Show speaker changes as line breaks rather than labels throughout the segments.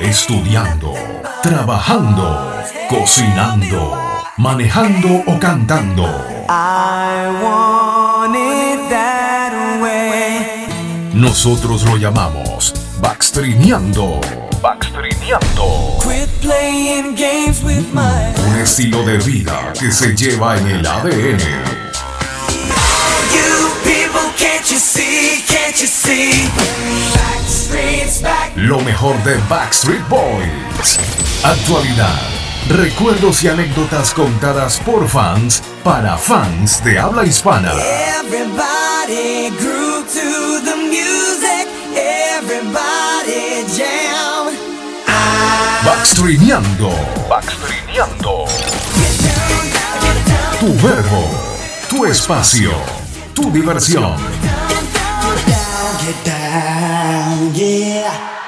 Estudiando, trabajando, cocinando, manejando o cantando. Nosotros lo llamamos Backstreameando. Backstreameando. Un estilo de vida que se lleva en el ADN. Lo mejor de Backstreet Boys. Actualidad. Recuerdos y anécdotas contadas por fans para fans de habla hispana.
Everybody grew to the music. Everybody jam.
Backstreameando. Backstreameando. Tu verbo. Tu espacio. Tu diversión.
Get down, yeah.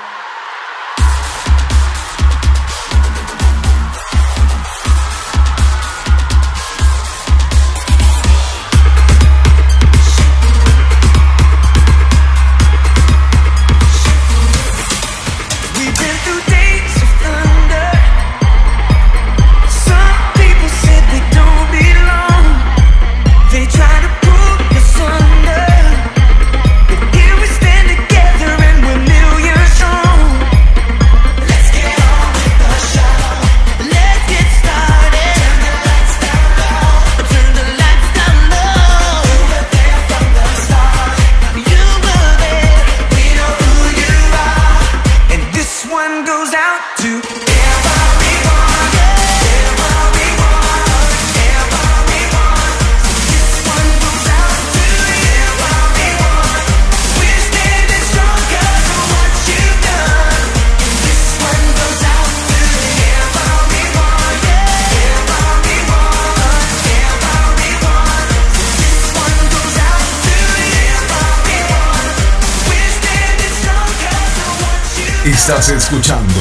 Estás escuchando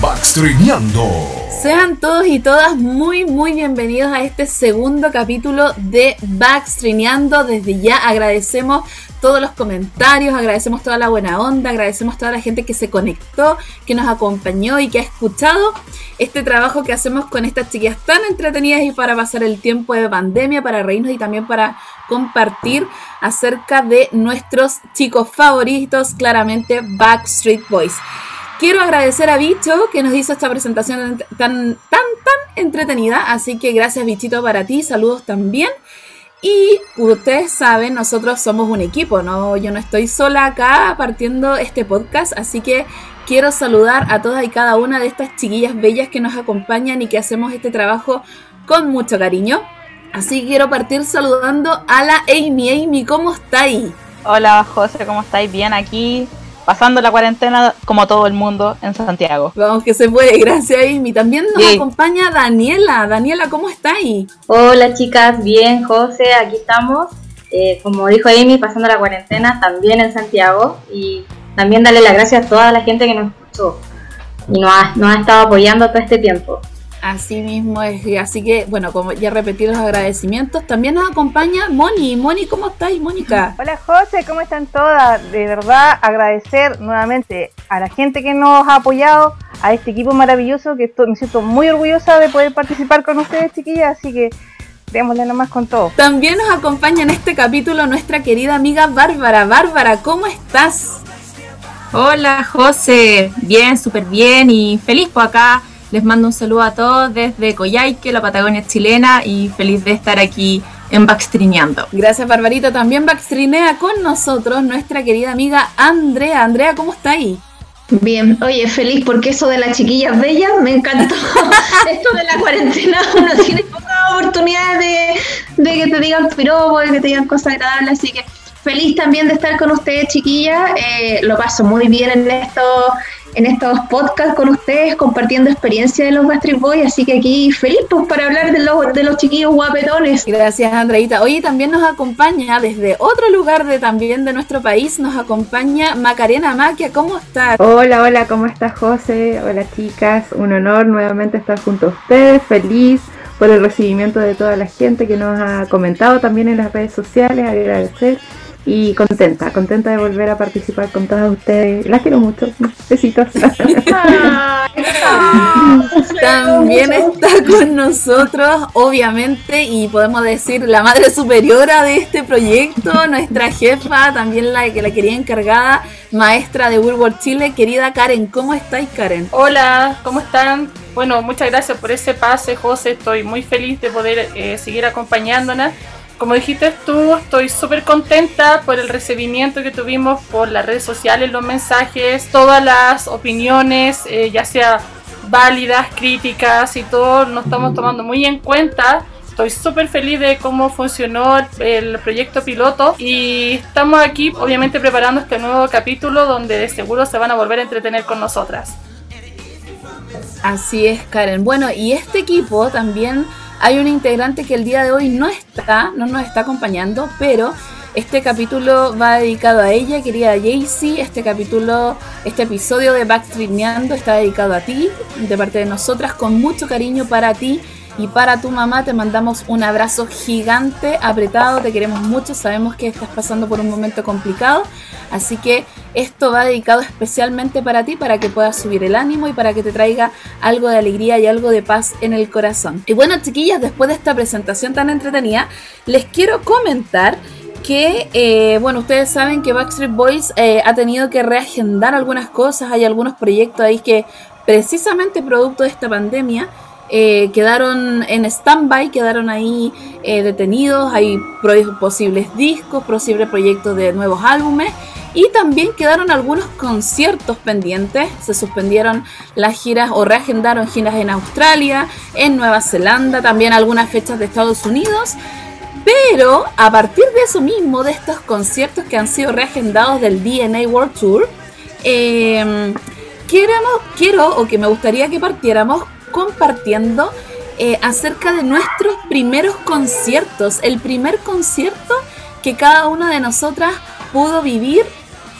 Backstreameando.
Sean todos y todas muy muy bienvenidos a este segundo capítulo de Backstreameando. Desde ya agradecemos todos los comentarios, agradecemos toda la buena onda, agradecemos toda la gente que se conectó, que nos acompañó y que ha escuchado este trabajo que hacemos con estas chiquillas tan entretenidas y para pasar el tiempo de pandemia, para reírnos y también para compartir acerca de nuestros chicos favoritos, claramente Backstreet Boys. Quiero agradecer a Bicho que nos hizo esta presentación tan, tan, tan entretenida. Así que gracias, Bichito, para ti. Saludos también. Y ustedes saben, nosotros somos un equipo, ¿no? Yo no estoy sola acá partiendo este podcast, así que quiero saludar a todas y cada una de estas chiquillas bellas que nos acompañan y que hacemos este trabajo con mucho cariño. Así que quiero partir saludando a la Amy. Amy, ¿cómo estáis?
Hola José, ¿cómo estáis? Bien aquí, pasando la cuarentena como todo el mundo en Santiago.
Vamos que se puede, gracias Amy. También nos
Sí.
acompaña Daniela. Daniela, ¿cómo estáis?
Hola chicas, bien José, aquí estamos. Eh, como dijo Amy, pasando la cuarentena también en Santiago y también darle las gracias a toda la gente que nos escuchó y nos ha, nos ha estado apoyando todo este tiempo.
Así mismo es, así que, bueno, como ya repetí los agradecimientos, también nos acompaña Moni. Moni, ¿cómo estáis, Mónica?
Hola José, ¿cómo están todas? De verdad agradecer nuevamente a la gente que nos ha apoyado, a este equipo maravilloso que estoy- me siento muy orgullosa de poder participar con ustedes chiquillas, así que démosle nomás con todo.
También nos acompaña en este capítulo nuestra querida amiga Bárbara. Bárbara, ¿cómo estás?
Hola José, bien, súper bien y feliz por acá. Les mando un saludo a todos desde Coyhaique, la Patagonia chilena y feliz de estar aquí en Backstreameando.
Gracias, Barbarita. También backstrinea con nosotros nuestra querida amiga Andrea. Andrea, ¿cómo está ahí?
Bien, oye, feliz porque eso de las chiquillas bellas me encantó. Esto de la cuarentena, uno tiene pocas oportunidades de, de que te digan piropos, de que te digan cosas agradables, así que feliz también de estar con ustedes, chiquillas. Eh, lo paso muy bien en estos, en estos podcasts con ustedes, compartiendo experiencia de los Backstreet Boys, así que aquí feliz pues para hablar de los, de los chiquillos guapetones.
Gracias, Andreita. Hoy también nos acompaña desde otro lugar de también de nuestro país, nos acompaña Macarena Maquia. ¿Cómo estás?
Hola, hola, ¿cómo estás José? Hola chicas, un honor nuevamente estar junto a ustedes, feliz por el recibimiento de toda la gente que nos ha comentado también en las redes sociales, agradecer. Y contenta, contenta de volver a participar con todas ustedes. Las quiero mucho. Besitos.
También está con nosotros, obviamente, y podemos decir la madre superiora de este proyecto, nuestra jefa, también la que la quería encargada, maestra de World Chile, querida Karen. ¿Cómo estáis, Karen?
Hola, ¿cómo están? Bueno, muchas gracias por ese pase, José. Estoy muy feliz de poder eh, seguir acompañándonos. Como dijiste tú, estoy súper contenta por el recibimiento que tuvimos por las redes sociales, los mensajes, todas las opiniones, eh, ya sea válidas, críticas y todo, nos estamos tomando muy en cuenta. Estoy súper feliz de cómo funcionó el, proyecto piloto y estamos aquí obviamente preparando este nuevo capítulo donde de seguro se van a volver a entretener con nosotras.
Así es, Karen. Bueno, y este equipo también hay un integrante que el día de hoy no está, no nos está acompañando, pero este capítulo va dedicado a ella, querida Jaycee. Este capítulo, este episodio de Backstreameando está dedicado a ti, de parte de nosotras, con mucho cariño para ti y para tu mamá. Te mandamos un abrazo gigante, apretado, te queremos mucho, sabemos que estás pasando por un momento complicado, así que esto va dedicado especialmente para ti, para que puedas subir el ánimo y para que te traiga algo de alegría y algo de paz en el corazón. Y bueno, chiquillas, después de esta presentación tan entretenida, les quiero comentar que, eh, bueno, ustedes saben que Backstreet Boys eh, ha tenido que reagendar algunas cosas, hay algunos proyectos ahí que precisamente producto de esta pandemia eh, quedaron en stand-by, quedaron ahí eh, detenidos, hay posibles discos, posibles proyectos de nuevos álbumes. Y también quedaron algunos conciertos pendientes, se suspendieron las giras o reagendaron giras en Australia, en Nueva Zelanda, también algunas fechas de Estados Unidos. Pero a partir de eso mismo, de estos conciertos que han sido reagendados del DNA World Tour, eh, queremos, quiero o que me gustaría que partiéramos compartiendo eh, acerca de nuestros primeros conciertos, el primer concierto que cada una de nosotras pudo vivir,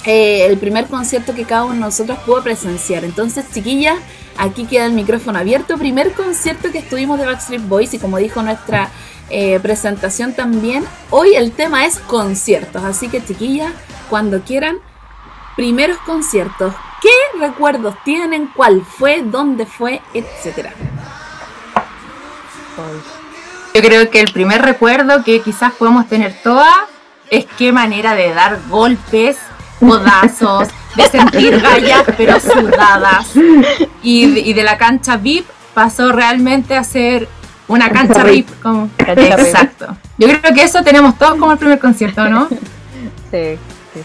eh, el primer concierto que cada uno de nosotros pudo presenciar. Entonces, chiquillas, aquí queda el micrófono abierto. Primer concierto que estuvimos de Backstreet Boys y como dijo nuestra eh, presentación también, hoy el tema es conciertos. Así que, chiquillas, cuando quieran, primeros conciertos. ¿Qué recuerdos tienen? ¿Cuál fue? ¿Dónde fue? Etcétera.
Yo creo que el primer recuerdo que quizás podemos tener todas es qué manera de dar golpes, codazos, de sentir gallas pero sudadas. Y, de- y de la cancha VIP pasó realmente a ser una cancha VIP. Como,
Cancha
exacto. Yo creo que eso tenemos todos como el primer concierto, ¿no?
Sí.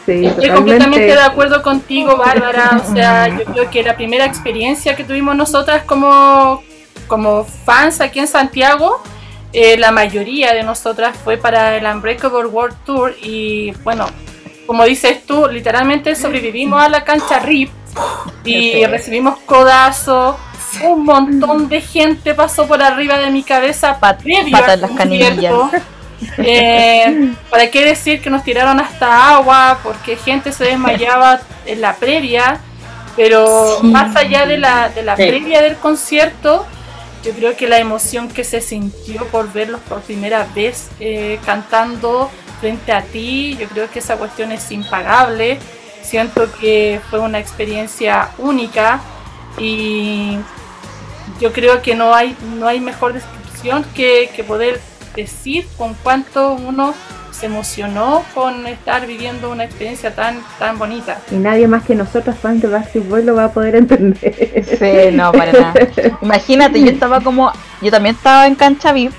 Sí,
Estoy completamente de acuerdo contigo, Bárbara. O sea, yo creo que la primera experiencia que tuvimos nosotras como, como fans aquí en Santiago, eh, la mayoría de nosotras fue para el Unbreakable World Tour y bueno, como dices tú, literalmente sobrevivimos a la cancha RIP y recibimos codazo. Un montón de gente pasó por arriba de mi cabeza previo
pata
al
en las canillas.
Eh, ¿Para qué decir que nos tiraron hasta agua? Porque gente se desmayaba en la previa. Pero
Sí.
más allá de la, de la
Sí.
previa del concierto, yo creo que la emoción que se sintió por verlos por primera vez eh, cantando frente a ti, yo creo que esa cuestión es impagable. Siento que fue una experiencia única y yo creo que no hay, no hay mejor descripción que, que poder decir con cuánto uno se emocionó con estar viviendo una experiencia tan, tan bonita.
Y nadie más que nosotros, fans de Backstreet Boys, lo va a poder entender.
Sí, no, para nada. Imagínate, yo estaba como. Yo también estaba en cancha VIP,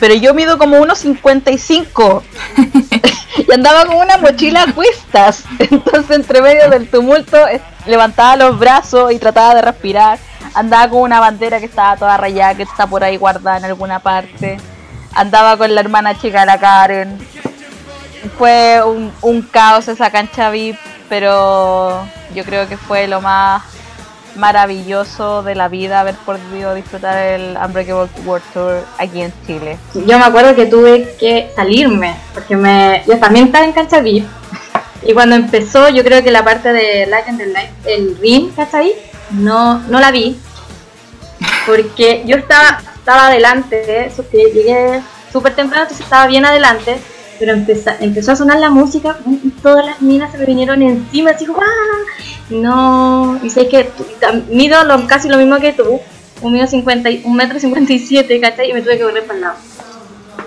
pero yo mido como unos 55 y andaba con una mochila a cuestas. Entonces, entre medio del tumulto, levantaba los brazos y trataba de respirar. Andaba con una bandera que estaba toda rayada, que está por ahí guardada en alguna parte. Andaba con la hermana chica, la Karen. Fue un, caos esa cancha VIP, pero yo creo que fue lo más maravilloso de la vida haber podido disfrutar el Unbreakable World Tour aquí en Chile.
Yo me acuerdo que tuve que salirme, porque me, yo también estaba en cancha VIP. Y cuando empezó, yo creo que la parte de Light and the el ring, ¿cachai? No, no la vi. Porque yo estaba, estaba adelante, eso que llegué súper temprano, entonces estaba bien adelante. pero empeza- empezó a sonar la música y todas las minas se me vinieron encima, así como, ¡ah! No, y sé que mido casi lo mismo que tú, un 50, y- un metro 57, ¿cachai? Y me tuve que correr para el lado.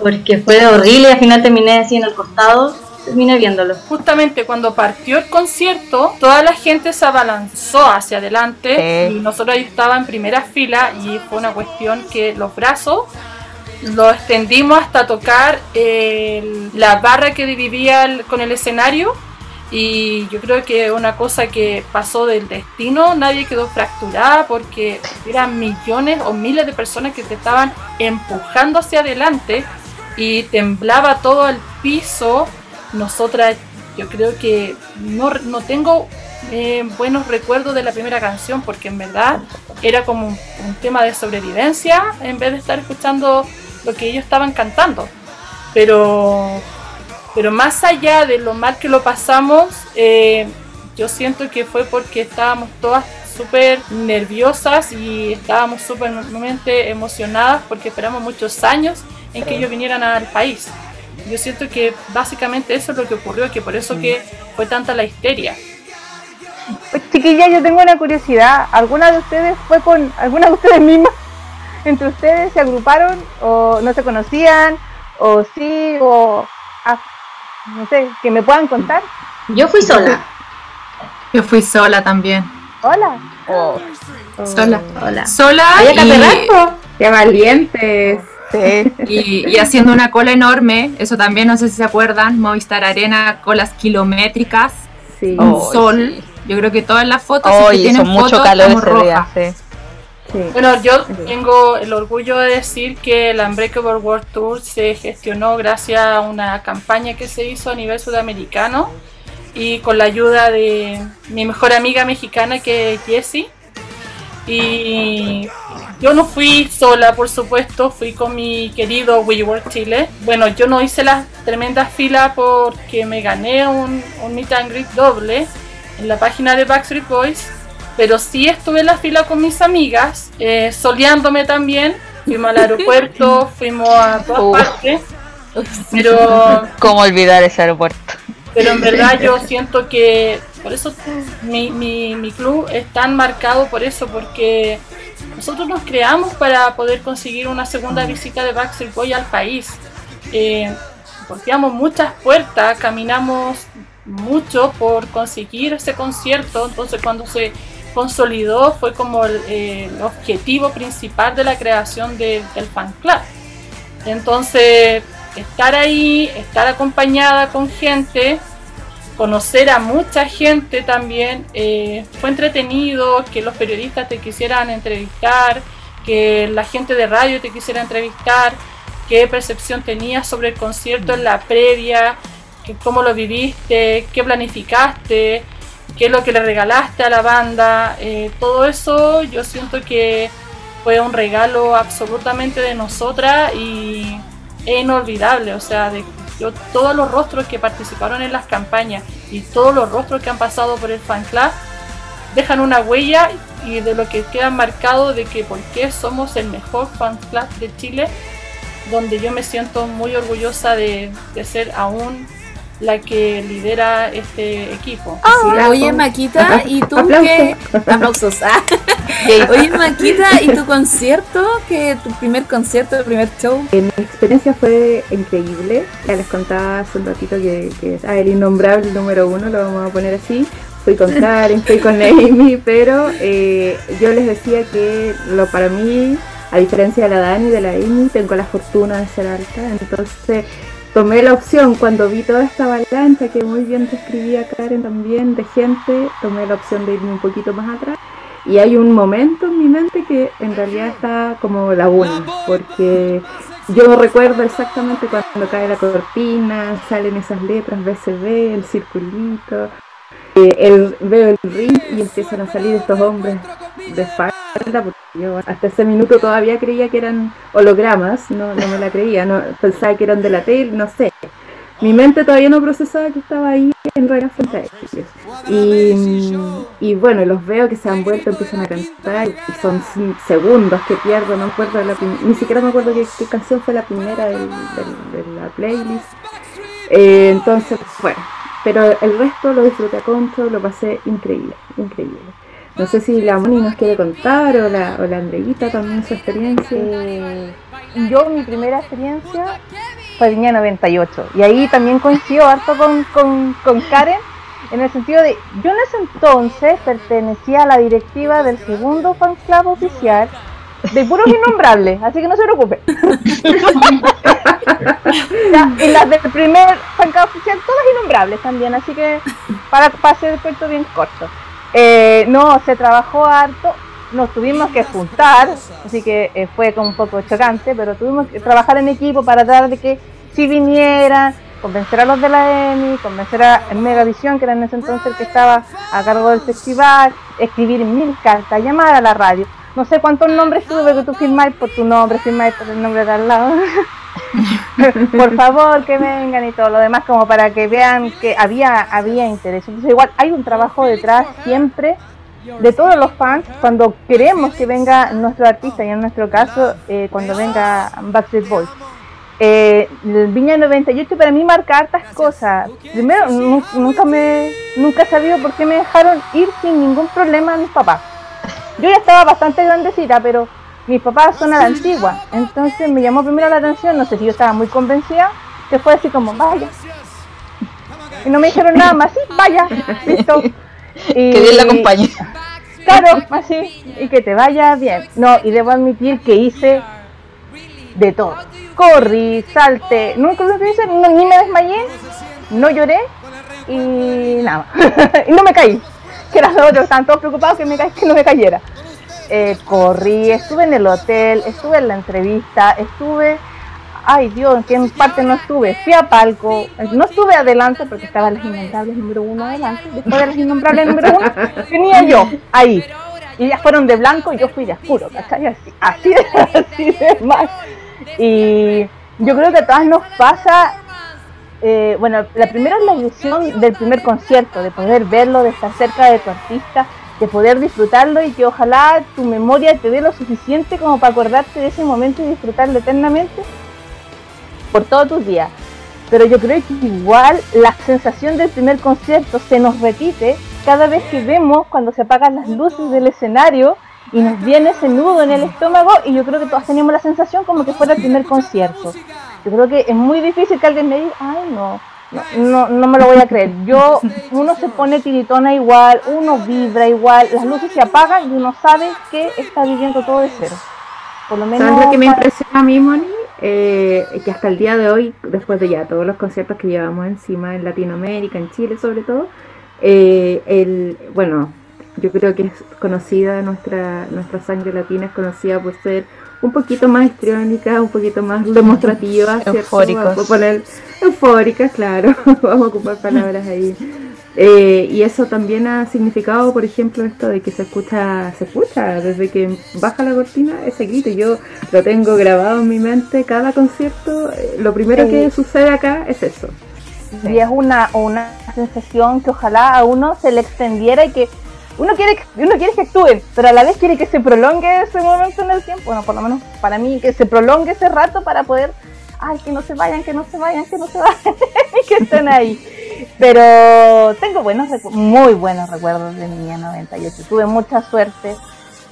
Porque fue horrible y al final terminé así en el costado, terminé viéndolo.
Justamente cuando partió el concierto, toda la gente se abalanzó hacia adelante
Sí.
y nosotros ahí estaba en primera fila y fue una cuestión que los brazos los extendimos hasta tocar el- la barra que dividía el- con el escenario y yo creo que una cosa que pasó del destino, nadie quedó fracturada porque eran millones o miles de personas que te estaban empujando hacia adelante y temblaba todo el piso. Nosotras, yo creo que no, no tengo eh, buenos recuerdos de la primera canción porque en verdad era como un, un tema de sobrevivencia en vez de estar escuchando lo que ellos estaban cantando. Pero, pero más allá de lo mal que lo pasamos, eh, yo siento que fue porque estábamos todas súper nerviosas y estábamos súper emocionadas porque esperamos muchos años en que ellos vinieran al país. Yo siento que básicamente eso es lo que ocurrió, que por eso que fue tanta la histeria.
Pues, chiquillas, yo tengo una curiosidad. ¿Alguna de ustedes fue con, alguna de ustedes mismas? ¿Entre ustedes se agruparon o no se conocían? ¿O sí? ¿O ah, no sé, que me puedan contar?
Yo fui sola.
Yo fui sola también.
Hola.
Oh,
Sola.
Hola.
Sola
Había que
y,
aterrar,
¡Qué valientes!
Sí.
y- y haciendo una cola enorme. Eso también, no sé si se acuerdan. Movistar Arena, colas kilométricas.
Sí,
Un
Oh,
sol. Yo creo que todas las fotos, si que
Hoy hizo
tienen
mucho
fotos,
calor ese día.
rojas.
sí.
sí.
Bueno, yo tengo el orgullo de decir que el Unbreakable World Tour se gestionó gracias a una campaña que se hizo a nivel sudamericano y con la ayuda de mi mejor amiga mexicana que es Jessie. Y yo no fui sola, por supuesto, fui con mi querido WeWork Chile. Bueno, yo no hice las tremendas filas porque me gané un, un meet and greet doble en la página de Backstreet Boys, pero sí estuve en la fila con mis amigas, eh, soleándome también. Fuimos al aeropuerto, fuimos a todas
Uh.
partes, pero
¿Cómo olvidar ese aeropuerto?
pero en verdad yo siento que por eso mi, mi, mi club es tan marcado por eso, porque nosotros nos creamos para poder conseguir una segunda visita de Backstreet Boy al país. Eh, muchas puertas, caminamos mucho por conseguir ese concierto, entonces cuando se consolidó fue como el, objetivo principal de la creación de- del fan club. Entonces, estar ahí, estar acompañada con gente, conocer a mucha gente también, eh, fue entretenido, que los periodistas te quisieran entrevistar, que la gente de radio te quisiera entrevistar, qué percepción tenías sobre el concierto en la previa, cómo lo viviste, qué planificaste, qué es lo que le regalaste a la banda, eh, todo eso yo siento que fue un regalo absolutamente de nosotras y es inolvidable, o sea, de yo, todos los rostros que participaron en las campañas y todos los rostros que han pasado por el fan club dejan una huella y de lo que queda marcado de que por qué somos el mejor fan club de Chile, donde yo me siento muy orgullosa de, de ser aún la que lidera este equipo.
Ah, Oye, Maquita, ¿y tú
Aplausos.
qué? Aplausos. ah. Oye, Maquita, ¿y tu concierto? ¿Qué, ¿Tu primer concierto, tu primer show?
Eh, Mi experiencia fue increíble. Ya les contaba hace un ratito que, que ah, el innombrable número uno, lo vamos a poner así. Fui con Karen, fui con Amy, pero eh, yo les decía que lo para mí, a diferencia de la Dani y de la Amy, tengo la fortuna de ser alta. Entonces tomé la opción cuando vi toda esta avalancha que muy bien describía Karen también de gente, tomé la opción de irme un poquito más atrás. Y hay un momento en mi mente que en realidad está como laguna, porque yo recuerdo exactamente cuando cae la cortina, salen esas letras BCB, el circulito, el, veo el ring y empiezan a salir estos hombres de espalda, porque yo hasta ese minuto todavía creía que eran hologramas, no, no me la creía, no, pensaba que eran de la tele, no sé. Mi mente todavía no procesaba que estaba ahí en realidad frente. Y, y bueno, los veo que se han vuelto, empiezan a cantar y son segundos que pierdo, no acuerdo la ni siquiera me acuerdo qué, qué canción fue la primera del- de la playlist. Eh, entonces, bueno, pero el resto lo disfruté a concho, lo pasé increíble, increíble. No sé si la Moni nos quiere contar o la, o la Andreguita también su experiencia.
Eh, yo mi primera experiencia fue Viña 98 y ahí también coincidió harto con, con, con Karen en el sentido de, yo en ese entonces pertenecía a la directiva del segundo fan club oficial de puros innombrables, así que no se preocupe. Y las del primer club oficial, todas innombrables también, así que para, para hacer el cuento bien corto. Eh, no, se trabajó harto, nos tuvimos que juntar, así que eh, fue como un poco chocante, pero tuvimos que trabajar en equipo para tratar de que si vinieran, convencer a los de la EMI, convencer a Megavisión, que era en ese entonces el que estaba a cargo del festival, escribir mil cartas, llamar a la radio. No sé cuántos nombres tuve que tú firmáis por tu nombre, firmáis por el nombre de al lado. por favor que vengan y todo lo demás como para que vean que había había interés. Entonces igual hay un trabajo detrás siempre de todos los fans cuando queremos que venga nuestro artista y en nuestro caso eh, cuando venga Backstreet Boys. Eh, Viña 98 para mí marca hartas cosas. Primero nu- nunca me nunca he sabido por qué me dejaron ir sin ningún problema a mis papás. Yo ya estaba bastante grandecita pero mis papás son a la antigua, entonces me llamó primero la atención, no sé si yo estaba muy convencida, que fue así como, vaya. Y no me dijeron nada más, sí, vaya, listo. Y,
Que Dios la acompañe.
Claro, así, y que te vaya bien. No, y debo admitir que hice de todo. Corrí, salté, nunca lo hice, no- ni me desmayé, no lloré y nada. y no me caí. Que eran los otros, estaban todos preocupados que, me que no me cayera. Eh, corrí, estuve en el hotel, estuve en la entrevista, estuve, ay Dios, ¿en qué parte no estuve? Fui a palco, no estuve adelante porque estaba las innombrables número uno adelante, después de las innombrables número uno, tenía yo ahí. Y ellas fueron de blanco y yo fui de oscuro, ¿cachai? Así, así de, así de mal. Y yo creo que a todas nos pasa, eh, bueno, la primera es la ilusión del primer concierto, de poder verlo, de estar cerca de tu artista, de poder disfrutarlo y que ojalá tu memoria te dé lo suficiente como para acordarte de ese momento y disfrutarlo eternamente por todos tus días. Pero yo creo que igual la sensación del primer concierto se nos repite cada vez que vemos cuando se apagan las luces del escenario y nos viene ese nudo en el estómago y yo creo que todos tenemos la sensación como que fuera el primer concierto. Yo creo que es muy difícil que alguien me diga, ay no, no, no, me lo voy a creer. Yo, uno se pone tiritona igual, uno vibra igual, las luces se apagan y uno sabe que está viviendo todo de cero. Por lo menos
¿Sabes lo que me impresiona a mí, Moni? Eh, que hasta el día de hoy, después de ya todos los conciertos que llevamos encima en Latinoamérica, en Chile sobre todo, eh, el, bueno, yo creo que es conocida, nuestra, nuestra sangre latina es conocida por ser un poquito más histriónica, un poquito más demostrativa, ¿cierto?
Eufóricos.
Vamos a poner eufórica, claro, vamos a ocupar palabras ahí. Eh, y eso también ha significado, por ejemplo, esto de que se escucha, se escucha desde que baja la cortina ese grito. Yo lo tengo grabado en mi mente cada concierto. eh, Lo primero
Sí.
que sucede acá es eso.
y es una, una sensación que ojalá a uno se le extendiera y que uno quiere uno quiere que actúen, pero a la vez quiere que se prolongue ese momento en el tiempo, bueno, por lo menos para mí, que se prolongue ese rato para poder, ay, que no se vayan, que no se vayan, que no se vayan, que estén ahí. Pero tengo buenos muy buenos recuerdos de Niña 98, tuve mucha suerte,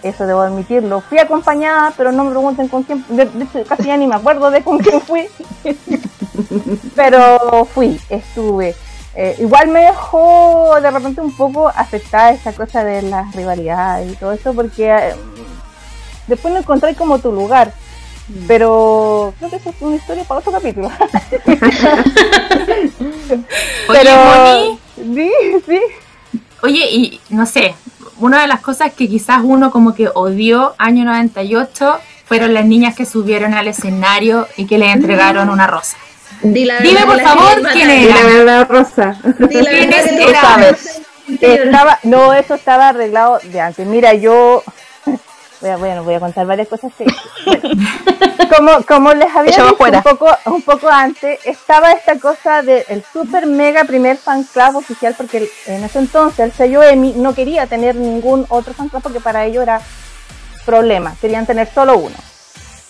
eso debo admitirlo. Fui acompañada, pero no me pregunten con quién, de hecho casi ya ni me acuerdo de con quién fui. pero fui, estuve. Eh, igual me dejó de repente un poco afectada esa cosa de las rivalidades y todo eso, porque eh, después no encontré como tu lugar. Pero creo que eso es una historia para otro capítulo.
Oye, Moni,
sí, sí.
Oye, y no sé, una de las cosas que quizás uno como que odió año 98 fueron las niñas que subieron al escenario y que le entregaron una rosa.
Di la
Dime por favor quién
la
era.
verdad, Rosa.
Di la
¿Quiénes
verdad que sabes.
Estaba, no, eso estaba arreglado de antes. Mira, yo voy a, bueno, voy a contar varias cosas que bueno, como, como les había dicho un poco, un poco antes, estaba esta cosa del super mega primer fan club oficial, porque en ese entonces el sello EMI no quería tener ningún otro fan club porque para ello era problema, querían tener solo uno.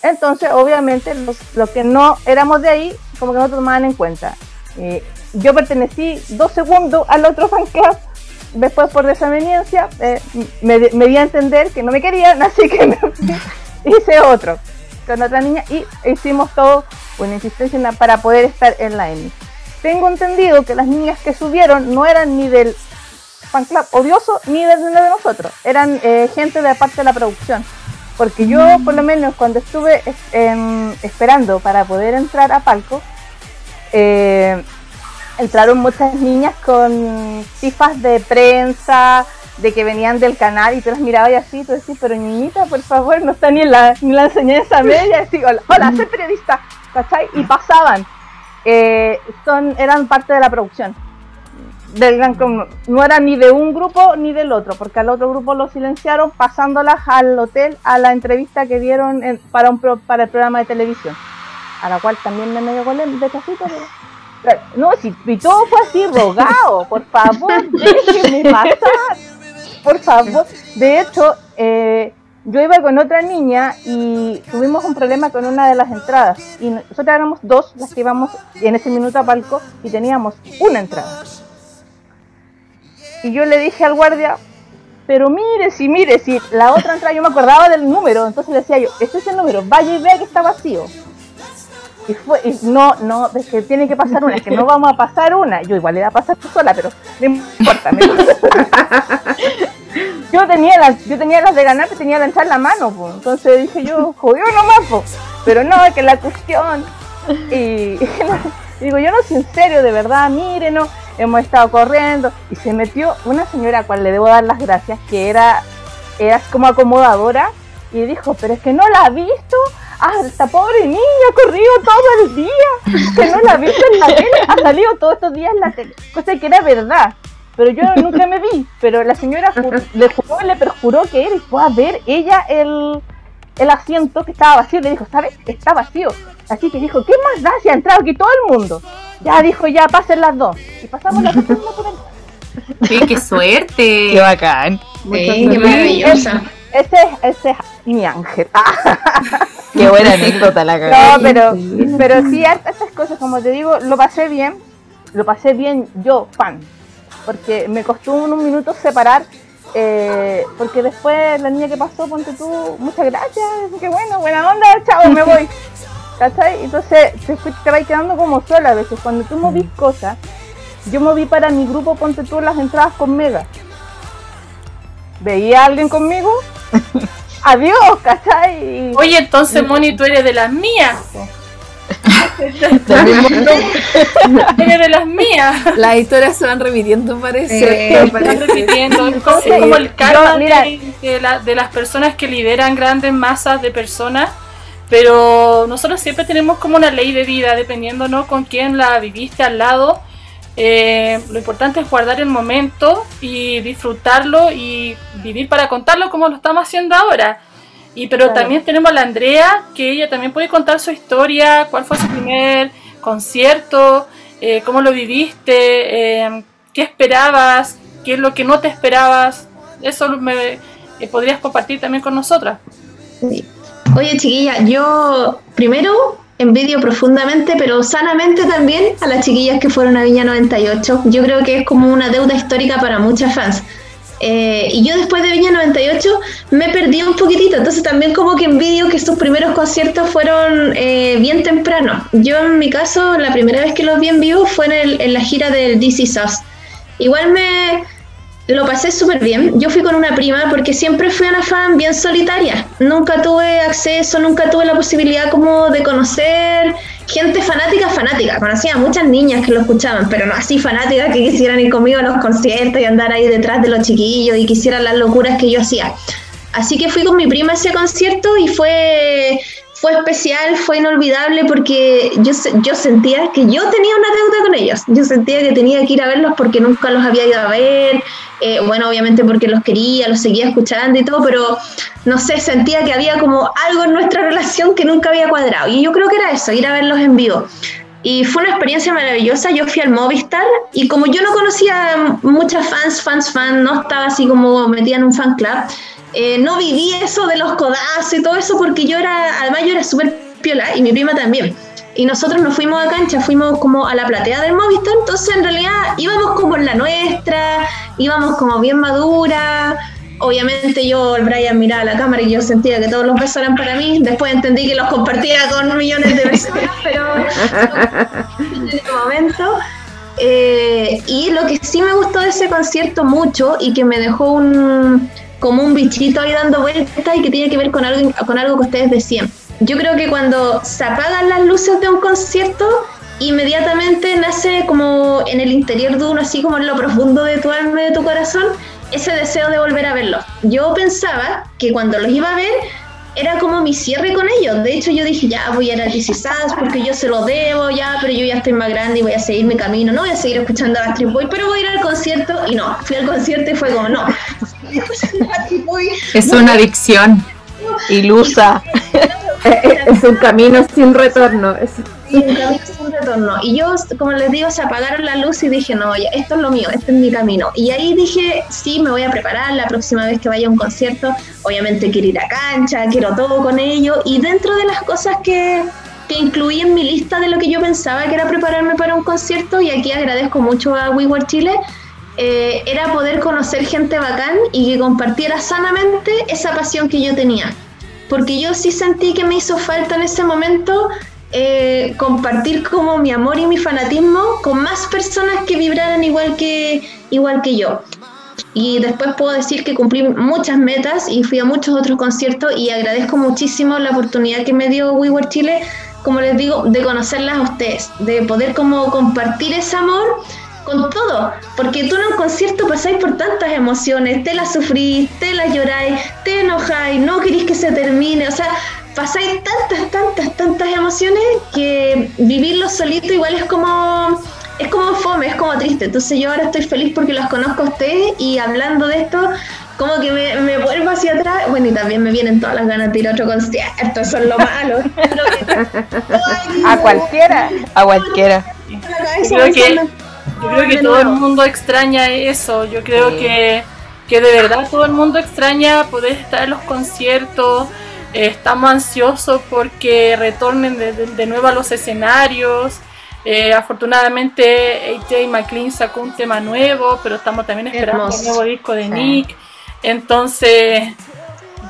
Entonces, obviamente, los, que no éramos de ahí, como que no tomaban en cuenta. Eh, yo pertenecí dos segundos al otro fan club, después por desaveniencia eh, me, me di a entender que no me querían, así que hice otro con otra niña y hicimos todo una insistencia para poder estar en la EMI. Tengo entendido que las niñas que subieron no eran ni del fan club odioso ni de, de nosotros, eran eh, gente de parte de la producción. Porque yo, por lo menos, cuando estuve es- em, esperando para poder entrar a palco, eh, entraron muchas niñas con cifras de prensa, de que venían del canal y tú las mirabas y así, tú decís, pero niñita, por favor, no está ni en la, ni la enseñanza media, así, hola, hola, soy periodista, ¿cachai? Y pasaban, Eh, son, eran parte de la producción. Del gran no era ni de un grupo ni del otro, porque al otro grupo lo silenciaron pasándolas al hotel a la entrevista que dieron en- para, un pro- para el programa de televisión, a la cual también me medio golé de casito, pero- No, si y todo fue así rogado, por favor, déjeme pasar, por favor. De hecho, eh, yo iba con otra niña y tuvimos un problema con una de las entradas. Y nosotros éramos dos las que íbamos en ese minuto a palco y teníamos una entrada. Y yo le dije al guardia, pero mire, si mire, si la otra entrada yo me acordaba del número, entonces le decía yo, este es el número, vaya y vea que está vacío. Y fue, y no, no, es que tiene que pasar una, es que no vamos a pasar una. Yo igual le iba a pasar tú sola, pero no importa. me- yo tenía las, yo tenía las de ganar, pero tenía la entrada en la mano, pues. entonces dije yo, jodió nomás, pues. Pero no, es que la cuestión. Y, digo, yo no sé en serio, de verdad, mírenos, hemos estado corriendo. Y se metió una señora a cual le debo dar las gracias, que era, era como acomodadora, y dijo, pero es que no la ha visto. Ah, esta pobre niña ha corrido todo el día, que no la ha visto en la tele, ha salido todos estos días en la tele, cosa que era verdad. Pero yo nunca me vi, pero la señora le juró, le perjuró que él fue a ver ella el, el asiento que estaba vacío. Le dijo, ¿sabes? Está vacío. Así que dijo, ¿qué más da si ha entrado aquí todo el mundo? Ya dijo, ya pasen las dos. Y pasamos las dos por
Sí, qué suerte.
Qué bacán.
Sí, qué maravillosa.
Ese, es- ese es mi ángel.
Qué buena anécdota la
No,
cagada.
pero, pero sí, estas cosas, como te digo, lo pasé bien. Lo pasé bien yo, fan. Porque me costó un, un minuto separar. eh, porque después la niña que pasó, ponte tú, muchas gracias, qué bueno, buena onda, chao, me voy. ¿Cachai? Entonces te, fui- te vas quedando como sola a veces. Cuando tú movís cosas, yo moví para mi grupo, ponte tú las entradas con Mega. ¿Veía a alguien conmigo? Adiós, ¿cachai?
Oye, entonces, Moni, tú eres de las mías. eres de las mías.
Las historias se van repitiendo, parece.
Eh,
Están repitiendo. Es como,
Sí.
como el karma
Yo, mira-
de, de la- de las personas que lideran grandes masas de personas. Pero nosotros siempre tenemos como una ley de vida, dependiendo ¿no? con quién la viviste al lado. Eh, lo importante es guardar el momento y disfrutarlo y vivir para contarlo como lo estamos haciendo ahora. Y pero
Claro.
también tenemos a la Andrea, que ella también puede contar su historia, cuál fue su primer concierto, eh, cómo lo viviste, eh, qué esperabas, qué es lo que no te esperabas. Eso me eh, podrías compartir también con nosotras.
Sí. Oye, chiquilla, yo primero envidio profundamente, pero sanamente también a las chiquillas que fueron a Viña 98. Yo creo que es como una deuda histórica para muchas fans. Eh, y yo después de Viña 98 me perdí un poquitito, entonces también como que envidio que sus primeros conciertos fueron eh, bien temprano. Yo en mi caso, la primera vez que los vi en vivo fue en, el- en la gira del DC Sauce. Igual me, lo pasé súper bien. Yo fui con una prima porque siempre fui una fan bien solitaria. Nunca tuve acceso, nunca tuve la posibilidad como de conocer gente fanática, fanática. Conocía a muchas niñas que lo escuchaban, pero no así fanáticas que quisieran ir conmigo a los conciertos y andar ahí detrás de los chiquillos y quisieran las locuras que yo hacía. Así que fui con mi prima a ese concierto y fue, fue especial, fue inolvidable porque yo, yo sentía que yo tenía una deuda con ellos. Yo sentía que tenía que ir a verlos porque nunca los había ido a ver. Eh, bueno, obviamente porque los quería, los seguía escuchando y todo, pero no sé, sentía que había como algo en nuestra relación que nunca había cuadrado. Y yo creo que era eso, ir a verlos en vivo. Y fue una experiencia maravillosa. Yo fui al Movistar y como yo no conocía muchas fans, fans, fans, no estaba así como metida en un fan club, eh, no viví eso de los codazos y todo eso porque yo era, además yo era súper piola y mi prima también. y nosotros nos fuimos a cancha, fuimos como a la platea del Movistar, entonces en realidad íbamos como en la nuestra, íbamos como bien madura. Obviamente yo, el Brian miraba la cámara y yo sentía que todos los besos eran para mí. Después entendí que los compartía con millones de personas, pero en ese momento. Eh, y lo que sí me gustó de ese concierto mucho y que me dejó un como un bichito ahí dando vueltas y que tiene que ver con algo, con algo que ustedes decían. Yo creo que cuando se apagan las luces de un concierto, inmediatamente nace como en el interior de uno, así como en lo profundo de tu alma y de tu corazón, ese deseo de volver a verlos. Yo pensaba que cuando los iba a ver, era como mi cierre con ellos. De hecho, yo dije, ya voy a ir DC Sass porque yo se lo debo, ya, pero yo ya estoy más grande y voy a seguir mi camino. No voy a seguir escuchando a Backstreet Boy, pero voy a ir al concierto. Y no, fui al concierto y fue como, no.
Es una adicción.
Ilusa.
Es un camino sin retorno. Es-
y un camino sin retorno. Y yo, como les digo, se apagaron la luz y dije, no, ya, esto es lo mío, este es mi camino. Y ahí dije, sí, me voy a preparar la próxima vez que vaya a un concierto. Obviamente quiero ir a cancha, quiero todo con ello. Y dentro de las cosas que, que incluí en mi lista de lo que yo pensaba que era prepararme para un concierto, y aquí agradezco mucho a WeWorld Chile, eh, era poder conocer gente bacán y que compartiera sanamente esa pasión que yo tenía. Porque yo sí sentí que me hizo falta en ese momento eh, compartir como mi amor y mi fanatismo con más personas que vibraran igual que, igual que yo. Y después puedo decir que cumplí muchas metas y fui a muchos otros conciertos y agradezco muchísimo la oportunidad que me dio WeWorld Chile, como les digo, de conocerlas a ustedes, de poder como compartir ese amor con todo, porque tú en un concierto pasáis por tantas emociones, te las sufrís, te las lloráis, te enojáis, no queréis que se termine, o sea, pasáis tantas, tantas, tantas emociones que vivirlo solito igual es como es como fome, es como triste. Entonces yo ahora estoy feliz porque los conozco a ustedes y hablando de esto, como que me, me vuelvo hacia atrás. Bueno, y también me vienen todas las ganas de ir a otro concierto, eso es lo malo.
A cualquiera.
A cualquiera.
Yo que, yo creo que todo el mundo extraña eso. Yo creo
Sí.
que, que de verdad todo el mundo extraña poder estar en los conciertos. Eh, estamos ansiosos porque retornen de, de- de nuevo a los escenarios. Eh, afortunadamente AJ McLean sacó un tema nuevo, pero estamos también esperando el nuevo disco de
Sí.
Nick. Entonces,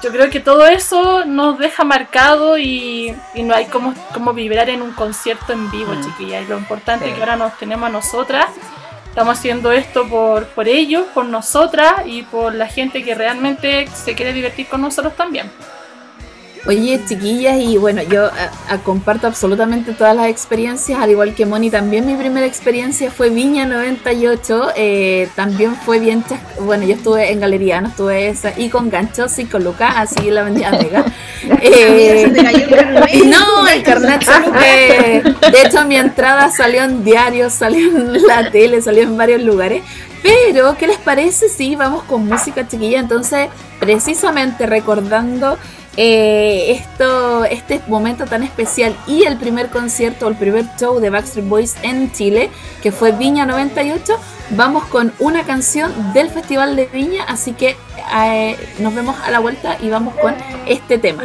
yo creo que todo eso nos deja marcado y, y no hay como, como vibrar en un concierto en vivo, chiquillas. Y lo importante
Sí.
es que ahora nos tenemos a nosotras. Estamos haciendo esto por, por ellos, por nosotras y por la gente que realmente se quiere divertir con nosotros también.
Oye, chiquillas, y bueno, yo a- a- comparto absolutamente todas las experiencias, al igual que Moni, también mi primera experiencia fue Viña 98, eh, también fue bien, chas- bueno, yo estuve en Galería, no estuve esa, y con ganchos y con Lucas, así la avenida Mega. Eh, no, el carnet fue. De hecho, mi entrada salió en diarios, salió en la tele, salió en varios lugares. Pero, ¿qué les parece si vamos con música chiquilla? Entonces, precisamente recordando eh, esto, este momento tan especial y el primer concierto, el primer show de Backstreet Boys en Chile, que fue Viña 98, vamos con una canción del Festival de Viña, así que eh, nos vemos a la vuelta y vamos con este tema.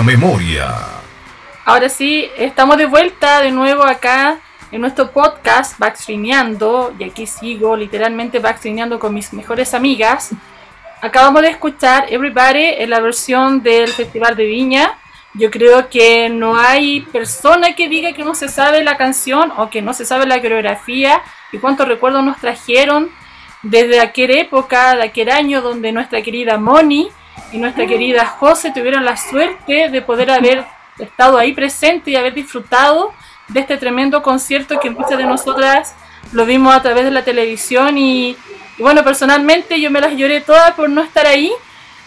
La memoria.
Ahora sí, estamos de vuelta de nuevo acá en nuestro podcast Backstreameando. Y aquí sigo literalmente backstreameando con mis mejores amigas. Acabamos de escuchar Everybody en la versión del Festival de Viña. Yo creo que no hay persona que diga que no se sabe la canción o que no se sabe la coreografía y cuántos recuerdos nos trajeron desde aquella época, de aquel año donde nuestra querida Moni y nuestra querida José tuvieron la suerte de poder haber estado ahí presente y haber disfrutado de este tremendo concierto que muchas de nosotras lo vimos a través de la televisión y, y bueno, personalmente yo me las lloré todas por no estar ahí.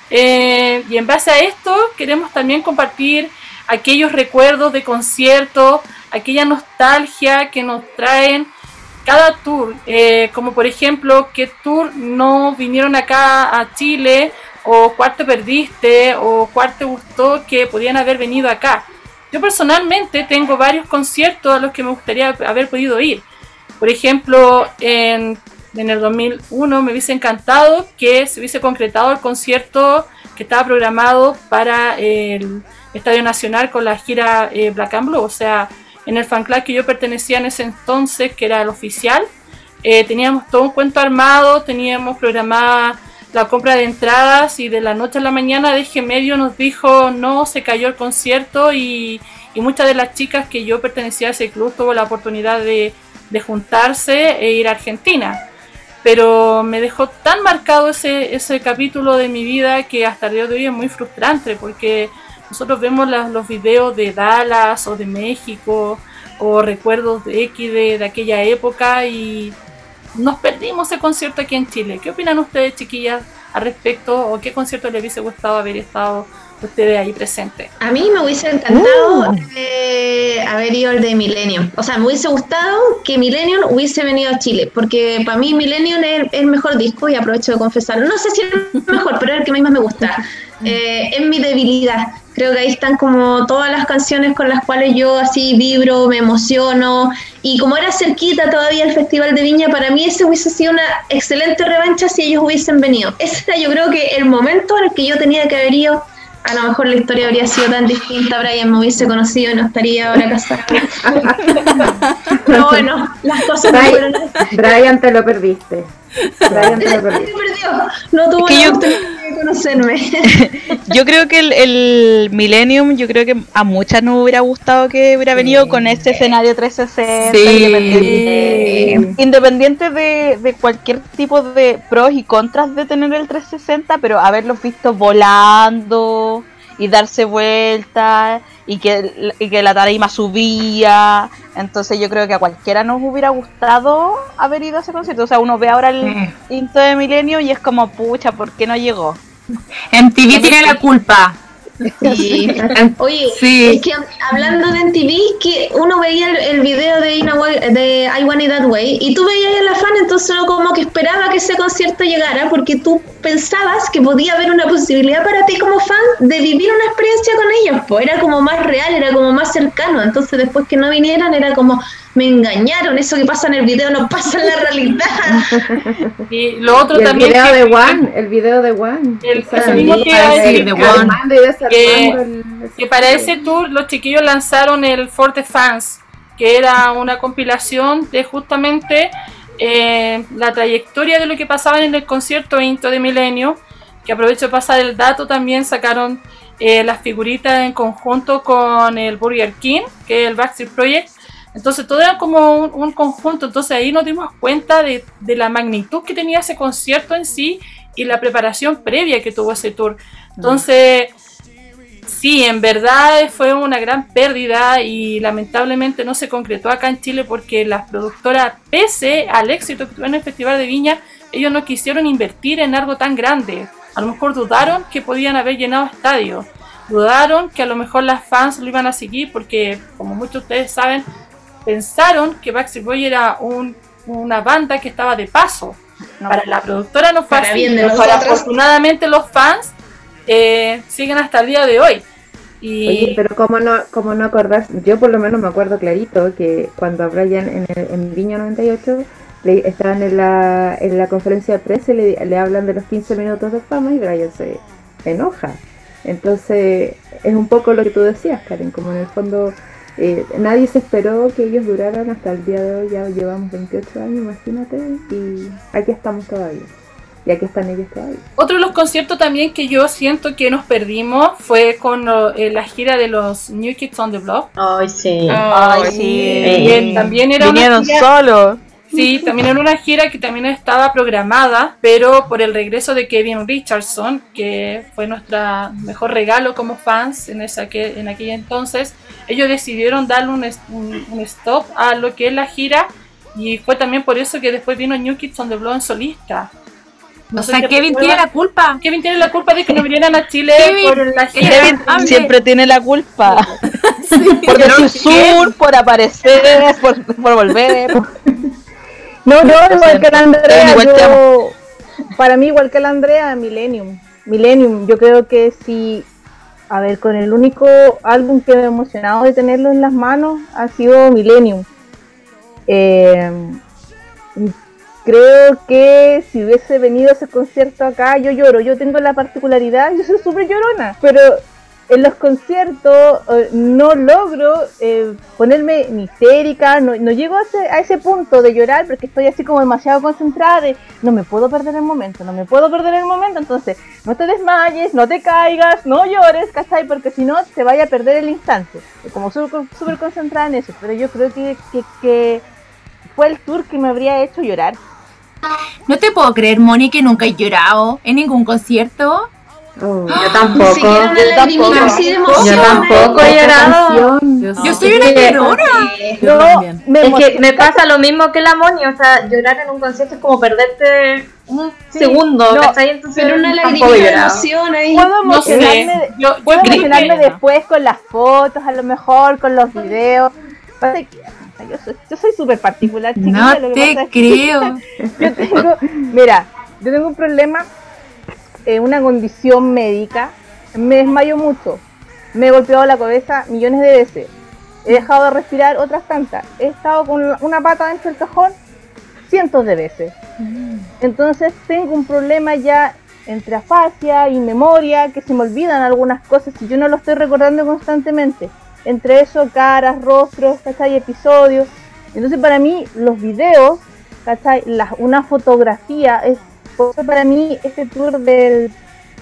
Eh, y en base a esto queremos también compartir aquellos recuerdos de conciertos, aquella nostalgia que nos traen cada tour, eh, como por ejemplo qué tour no vinieron acá a Chile o cuál te perdiste o cuál te gustó que podían haber venido acá. Yo personalmente tengo varios conciertos a los que me gustaría haber podido ir. Por ejemplo, en, en el 2001 me hubiese encantado que se hubiese concretado el concierto que estaba programado para el Estadio Nacional con la gira eh, Black and Blue. O sea, en el fan club que yo pertenecía en ese entonces, que era el oficial, eh, teníamos todo un cuento armado, teníamos programada la compra de entradas y de la noche a la mañana de Medio nos dijo no, se cayó el concierto y, y muchas de las chicas que yo pertenecía a ese club tuvo la oportunidad de, de juntarse e ir a Argentina. pero me dejó tan marcado ese, ese capítulo de mi vida que hasta el día de hoy es muy frustrante porque nosotros vemos las- los videos de Dallas o de México o recuerdos de X de, de aquella época y nos perdimos ese concierto aquí en Chile. ¿Qué opinan ustedes, chiquillas, al respecto? ¿O qué concierto les hubiese gustado haber estado ustedes ahí presentes?
A mí me hubiese encantado eh, haber ido al de Millennium. O sea, me hubiese gustado que Millennium hubiese venido a Chile, porque para mí Millennium es el, el mejor disco y aprovecho de confesarlo. No sé si es el mejor, pero es el que a mí más me gusta. Eh, es mi debilidad. Creo que ahí están como todas las canciones con las cuales yo así vibro, me emociono. Y como era cerquita todavía el Festival de Viña, para mí ese hubiese sido una excelente revancha si ellos hubiesen venido. Ese era yo creo que el momento en el que yo tenía que haber ido a lo mejor la historia habría sido tan distinta, Brian me hubiese conocido y no estaría ahora casada. Pero bueno, las cosas no fueron
Brian, Brian, te lo perdiste. Brian,
no tuvo
Es que
la
yo-
oportunidad de conocerme.
Yo creo que el, el Millennium, yo creo que a muchas nos hubiera gustado que hubiera venido con este escenario 360,
Sí.
independiente, independiente de, de cualquier tipo de pros y contras de tener el 360, pero haberlos visto volando y darse vueltas y que, y que la tarima subía. Entonces yo creo que a cualquiera nos hubiera gustado haber ido a ese concierto. O sea, uno ve ahora el intro de Milenio y es como, pucha, ¿por qué no llegó?
MTV tiene la culpa.
Sí. Oye,
Sí.
es que hablando de MTV, que uno veía el, el video de, Way- de I Want It That Way y tú veías a la fan, entonces uno como que esperaba que ese concierto llegara porque tú pensabas que podía haber una posibilidad para ti como fan de vivir una experiencia con ellos, pues era como más real, era como más cercano, entonces después que no vinieran era como me engañaron, eso que pasa en el video no pasa en la realidad.
Y lo otro
Y el
también
video
que-
de One, el video de One.
El-
O sea,
eso mismo te iba a
ahí
decir,
de
desarmando
que- que para ese tour los chiquillos lanzaron el Forte Fans, que era una compilación de justamente eh, la trayectoria de lo que pasaba en el concierto Into de Milenio, que aprovecho de pasar el dato, también sacaron eh, las figuritas en conjunto con el Burger King, que es el Backstreet Project. Entonces todo era como un, un conjunto, entonces ahí nos dimos cuenta de, de la magnitud que tenía ese concierto en sí y la preparación previa que tuvo ese tour. Entonces, Sí, en verdad fue una gran pérdida y lamentablemente no se concretó acá en Chile porque las productoras, pese al éxito que tuvieron en el Festival de Viña, ellos no quisieron invertir en algo tan grande. A lo mejor dudaron que podían haber llenado estadios. Dudaron que a lo mejor las fans lo iban a seguir porque, como muchos de ustedes saben, pensaron que Backstreet Boy era un- una banda que estaba de paso. Para la productora no fue así,
bien de
pero para
nosotros.
afortunadamente los fans eh, siguen hasta el día de hoy. Y
Oye, pero cómo no, cómo no acordás, yo por lo menos me acuerdo clarito que cuando a Brian en, el- en Viña 98 le, estaban en la, en la conferencia de prensa y le, le hablan de los 15 minutos de fama y Brian se enoja. Entonces es un poco lo que tú decías, Karen, como en el fondo eh, nadie se esperó que ellos duraran hasta el día de hoy, ya llevamos 28 años, imagínate, y aquí estamos todavía. Y aquí están ellos todavía.
otro de los conciertos también que yo siento que nos perdimos fue con lo- eh, la gira de los New Kids on the Block.
Ay, sí.
Ay, sí.
También, también era una
Vinieron
gira-
solos.
Sí, también era una gira que también estaba programada, pero por el regreso de Kevin Richardson, que fue nuestro mejor regalo como fans en, esa que, en aquel entonces, ellos decidieron darle un, es- un- un stop a lo que es la gira y fue también por eso que después vino New Kids on the Block en solista. No
O sea,
si
Kevin tiene la culpa.
Kevin tiene la culpa de que no vinieran a Chile
Kevin,
por la gira.
Kevin
hable.
siempre tiene la culpa. por
pero
decir sur, por aparecer, por, por volver.
No, yo igual que la Andrea,
Igual
yo, para mí igual que la Andrea, Millennium. Millennium, yo creo que si, a ver, con el único álbum que me ha emocionado de tenerlo en las manos ha sido Millennium. Eh, creo que si hubiese venido ese concierto acá, yo lloro. Yo tengo la particularidad, yo soy súper llorona, pero en los conciertos eh, no logro eh, ponerme ni histérica, no, llego a ese, a ese punto de llorar porque estoy así como demasiado concentrada de no me puedo perder el momento, no me puedo perder el momento, entonces no te desmayes, no te caigas, no llores, ¿cachai? Porque si no te vaya a perder el instante. Como súper concentrada en eso, pero yo creo que, que, que fue el tour que me habría hecho llorar.
No te puedo creer, Moni, que nunca he llorado en ningún concierto.
Oh.
Yo tampoco.
Yo tampoco.
Yo he llorado.
Yo,
soy una llorona.
Es que me pasa lo mismo que la Moni, o sea, llorar en un concierto es como perderte un segundo,
no,
¿cachai? Entonces
Pero una lagrimita de emoción ahí.
Puedo
No sé.
emocionarme,
Yo,
puedo emocionarme después con las fotos, a lo mejor con los videos. Que- Yo soy- yo soy súper particular, chiquilla,
No te creo.
Yo tengo, mira, yo tengo un problema, eh, una condición médica, me desmayo mucho, me he golpeado la cabeza millones de veces, he dejado de respirar otras tantas, he estado con una pata dentro del cajón cientos de veces. Entonces tengo un problema ya entre afasia y memoria, que se me olvidan algunas cosas y yo no lo estoy recordando constantemente. Entre eso, caras, rostros, ¿cachai? Episodios. Entonces para mí los videos, ¿cachai? Una fotografía, es, por eso para mí este tour del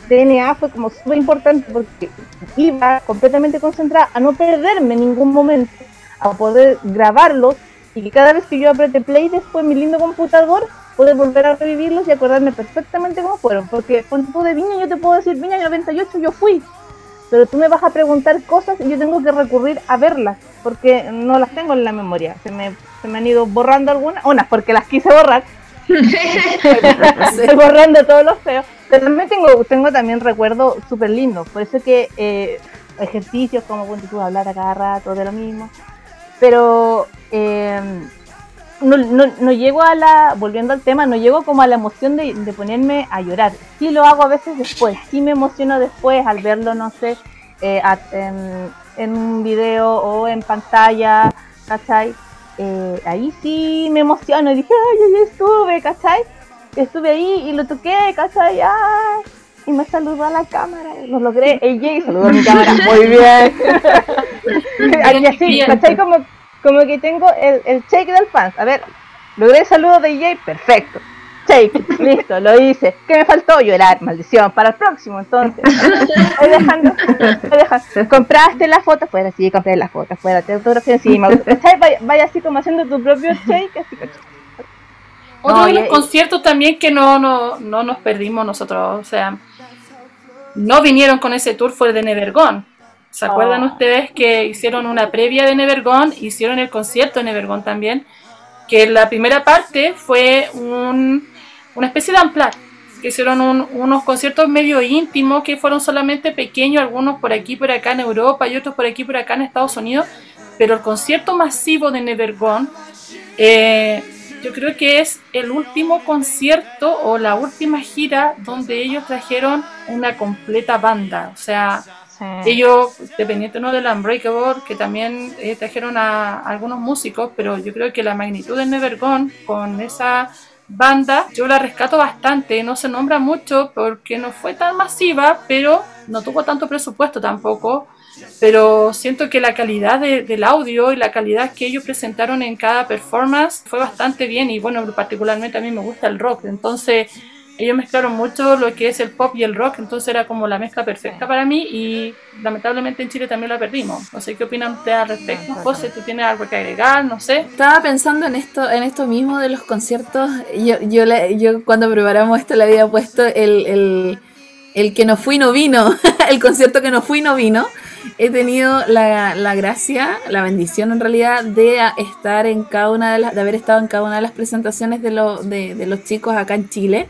DNA fue como súper importante porque iba completamente concentrada a no perderme en ningún momento, a poder grabarlos y que cada vez que yo apriete play después mi lindo computador, poder volver a revivirlos y acordarme perfectamente cómo fueron. Porque con tipo de Viña yo te puedo decir, Viña 98 yo fui, pero tú me vas a preguntar cosas y yo tengo que recurrir a verlas, porque no las tengo en la memoria. Se me, se me han ido borrando algunas, unas porque las quise borrar, Estoy borrando todos los feos. Pero también tengo, tengo también recuerdos súper lindos. Por eso que eh, ejercicios como ponte tú, hablar a cada rato de lo mismo. Pero eh, no, no, llego a la, volviendo al tema, no llego como a la emoción de, ponerme a llorar. Sí lo hago a veces después, sí me emociono después al verlo, no sé, eh, en, en un video o en pantalla, ¿cachai? Eh, ahí sí me emociono y dije, ay, yo ya estuve, ¿cachai? Estuve ahí y lo toqué, ¿cachai? Ay, y me saludó a la cámara, lo logré, ella saludó a mi cámara, muy bien. Ahí así, ¿cachai? Como, como que tengo el, el shake del fans, a ver, logré el saludo de EJ, perfecto. Listo, lo hice. ¿Qué me faltó? Llorar, maldición, para el próximo entonces. Voy dejando, voy dejando. Compraste la foto, fuera, sí, compré la foto, fuera, te autografié encima. Vaya, vaya así como haciendo tu propio shake, así ¿cachai?
Otro
No,
de los
y-
conciertos también que no, no, no nos perdimos nosotros, o sea, no vinieron con ese tour fue de Nevergone. ¿Se acuerdan
Oh.
ustedes que hicieron una previa de Nevergone? Hicieron el concierto de Nevergone también, que la primera parte fue un, una especie de unplugged, que hicieron un- unos conciertos medio íntimos que fueron solamente pequeños, algunos por aquí, por acá en Europa y otros por aquí, por acá en Estados Unidos, pero el concierto masivo de Nevergone eh, yo creo que es el último concierto o la última gira donde ellos trajeron una completa banda. O sea, ellos, dependiente ¿no? del Unbreakable, que también eh, trajeron a, a algunos músicos, pero yo creo que la magnitud de Nevergone con esa banda, yo la rescato bastante. No se nombra mucho porque no fue tan masiva, pero no tuvo tanto presupuesto tampoco pero siento que la calidad de- del audio y la calidad que ellos presentaron en cada performance fue bastante bien y bueno, particularmente a mí me gusta el rock, entonces ellos mezclaron mucho lo que es el pop y el rock, entonces era como la mezcla perfecta para mí y lamentablemente en Chile también la perdimos. No sé qué opinan ustedes al respecto. José, ¿tú tienes algo que agregar? No sé.
Estaba pensando en esto, en esto mismo de los conciertos. Yo, yo, le- yo cuando preparamos esto le había puesto el, el, el que no fui no vino, el concierto que no fui no vino. He tenido la, la gracia, la bendición en realidad de estar en cada una de las, de haber estado en cada una de las presentaciones de, los de, de los chicos acá en Chile.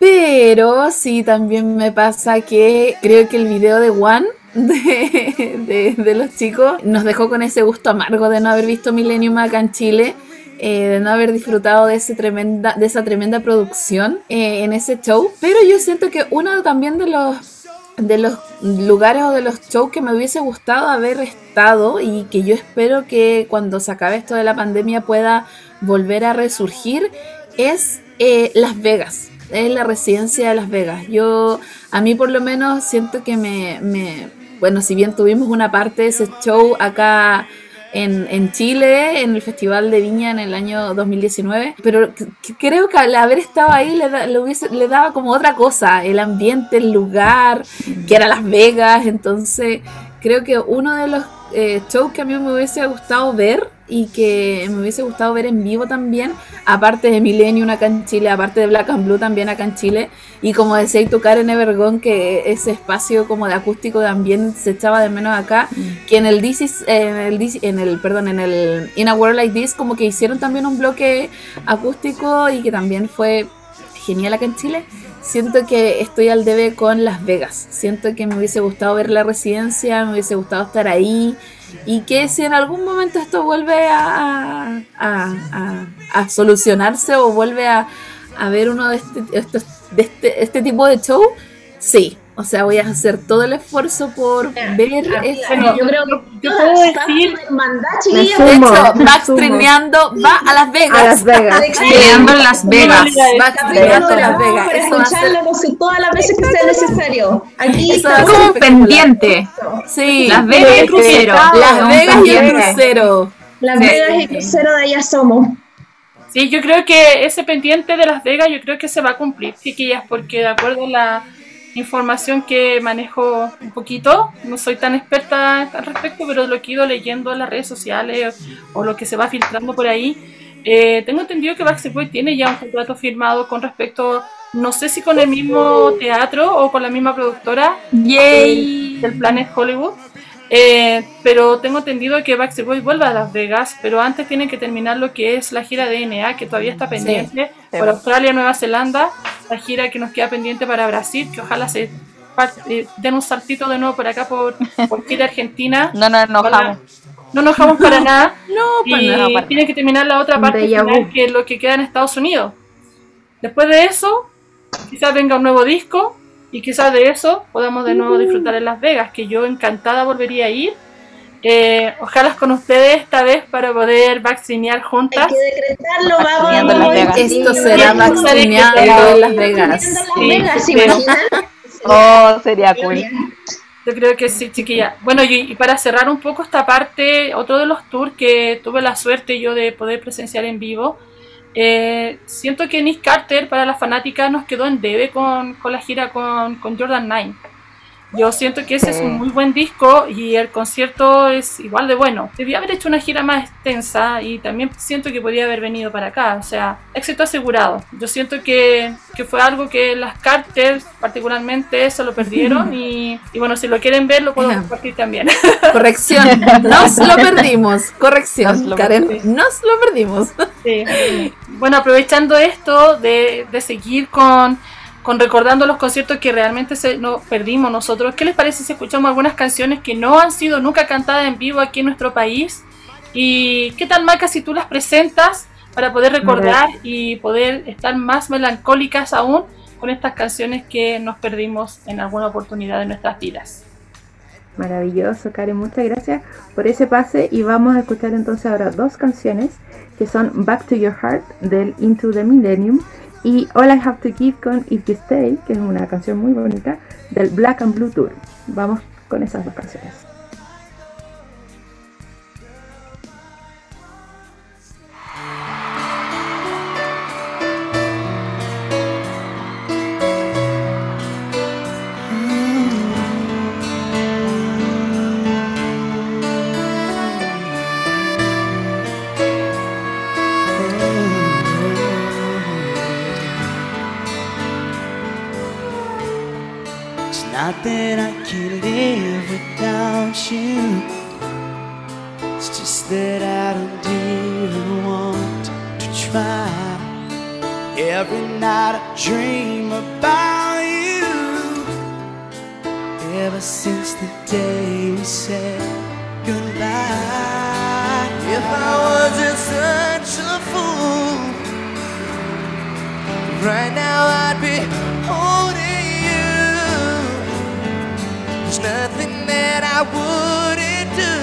Pero sí, también me pasa que creo que el video de One de, los chicos nos dejó con ese gusto amargo de no haber visto Millennium acá en Chile, eh, de no haber disfrutado de esa tremenda producción eh, en ese show. Pero yo siento que uno también de los, de los lugares o de los shows que me hubiese gustado haber estado y que yo espero que cuando se acabe esto de la pandemia pueda volver a resurgir es eh, Las Vegas es la residencia de Las Vegas. Yo, a mí por lo menos, siento que me, me- bueno, si bien tuvimos una parte de ese show acá en, en Chile, en el Festival de Viña en el año 2019, pero creo que al haber estado ahí le, da- le hubiese- le daba como otra cosa, el ambiente, el lugar, que era Las Vegas, entonces creo que uno de los eh, shows que a mí me hubiese gustado ver y que me hubiese gustado ver en vivo también, aparte de Millennium acá en Chile, aparte de Black and Blue también acá en Chile, y como decía tocar en Evergón, que ese espacio como de acústico también se echaba de menos acá, que en el DC, en el en el, perdón, en el In a World Like This, como que hicieron también un bloque acústico y que también fue genial acá en Chile. Siento que estoy al debe con Las Vegas. Siento que me hubiese gustado ver la residencia, me hubiese gustado estar ahí. Y que si en algún momento esto vuelve a, a, a- a solucionarse o vuelve a, a ver uno de este, estos- de este, este tipo de show, sí. O sea, voy a hacer todo el esfuerzo por ver este-
Bueno, yo creo que
Yo puedo decir-
mandada,
Me
chiquillas.
De hecho, va a Las Vegas.
A Las Vegas.
Peleando en Las Vegas.
Trineando en Las Vegas.
para
Eso va a ser
escucharlo no sé, todas las veces que sea necesario. Aquí
Eso ser
Como pendiente.
Sí.
Las Vegas y el crucero.
Las Vegas y el crucero.
Las. Vegas y crucero de allá somos.
Sí, yo creo que ese pendiente de Las Vegas, yo creo que se va a cumplir, chiquillas, porque de acuerdo a la información que manejo un poquito, no soy tan experta al respecto, pero lo que he ido leyendo en las redes sociales o lo que se va filtrando por ahí, eh, tengo entendido que Backstreet Boy tiene ya un contrato firmado con respecto, no sé si con el mismo teatro o con la misma productora
Yay.
del Planet Hollywood. Eh, pero tengo entendido que Backstreet Boys vuelve a Las Vegas, pero antes tienen que terminar lo que es la gira de NA, que todavía está pendiente,
Sí.
por Australia, Nueva Zelanda, la gira que nos queda pendiente para Brasil, que ojalá se eh, den un saltito de nuevo por acá por, por Chile, Argentina.
No nos enojamos.
No nos dejamos para nada.
No,
y
nada, para
tienen que terminar la otra parte final, que es lo que queda en Estados Unidos. Después de eso, quizás venga un nuevo disco y quizás de eso podamos de nuevo disfrutar en Las Vegas, que yo encantada volvería a ir. Eh, ojalá con ustedes esta vez para poder vaccinear
Hay
juntas.
que decretarlo,
Vaccineando
vamos.
Vegas.
Esto será
sí,
en Las Vegas.
Las
Sí.
Oh, sería cool.
Yo creo que sí, chiquilla. Bueno, y, y para cerrar un poco esta parte, otro de los tours que tuve la suerte yo de poder presenciar en vivo, eh, siento que Nick Carter para las fanáticas nos quedó en debe con, con la gira con, con Jordan 9. Yo siento que ese es un muy buen disco y el concierto es igual de bueno. Debía haber hecho una gira más extensa y también siento que podía haber venido para acá. O sea, éxito asegurado. Yo siento que, que fue algo que las Carters particularmente se lo perdieron y, y bueno, si lo quieren ver lo puedo compartir también.
Corrección. Nos lo perdimos. Corrección,
Nos lo
Karen.
perdimos.
Nos lo perdimos.
Sí. Bueno, aprovechando esto de, de seguir con, con recordando los conciertos que realmente se, no, perdimos nosotros, ¿qué les parece si escuchamos algunas canciones que no han sido nunca cantadas en vivo aquí en nuestro país? ¿Y qué tal, Maca, si tú las presentas para poder recordar y poder estar más melancólicas aún con estas canciones que nos perdimos en alguna oportunidad de nuestras vidas?
Maravilloso, Karen, muchas gracias por ese pase y vamos a escuchar entonces ahora dos canciones que son Back to Your Heart del Into the Millennium y All I Have to Give con If You Stay, que es una canción muy bonita del Black and Blue Tour. Vamos con esas dos canciones.
Not that I can't live without you. It's just that I don't even want to try. Every night I dream about you. Ever since the day we said goodbye. If I wasn't such a fool. Right now I'd be holding nothing that I wouldn't do.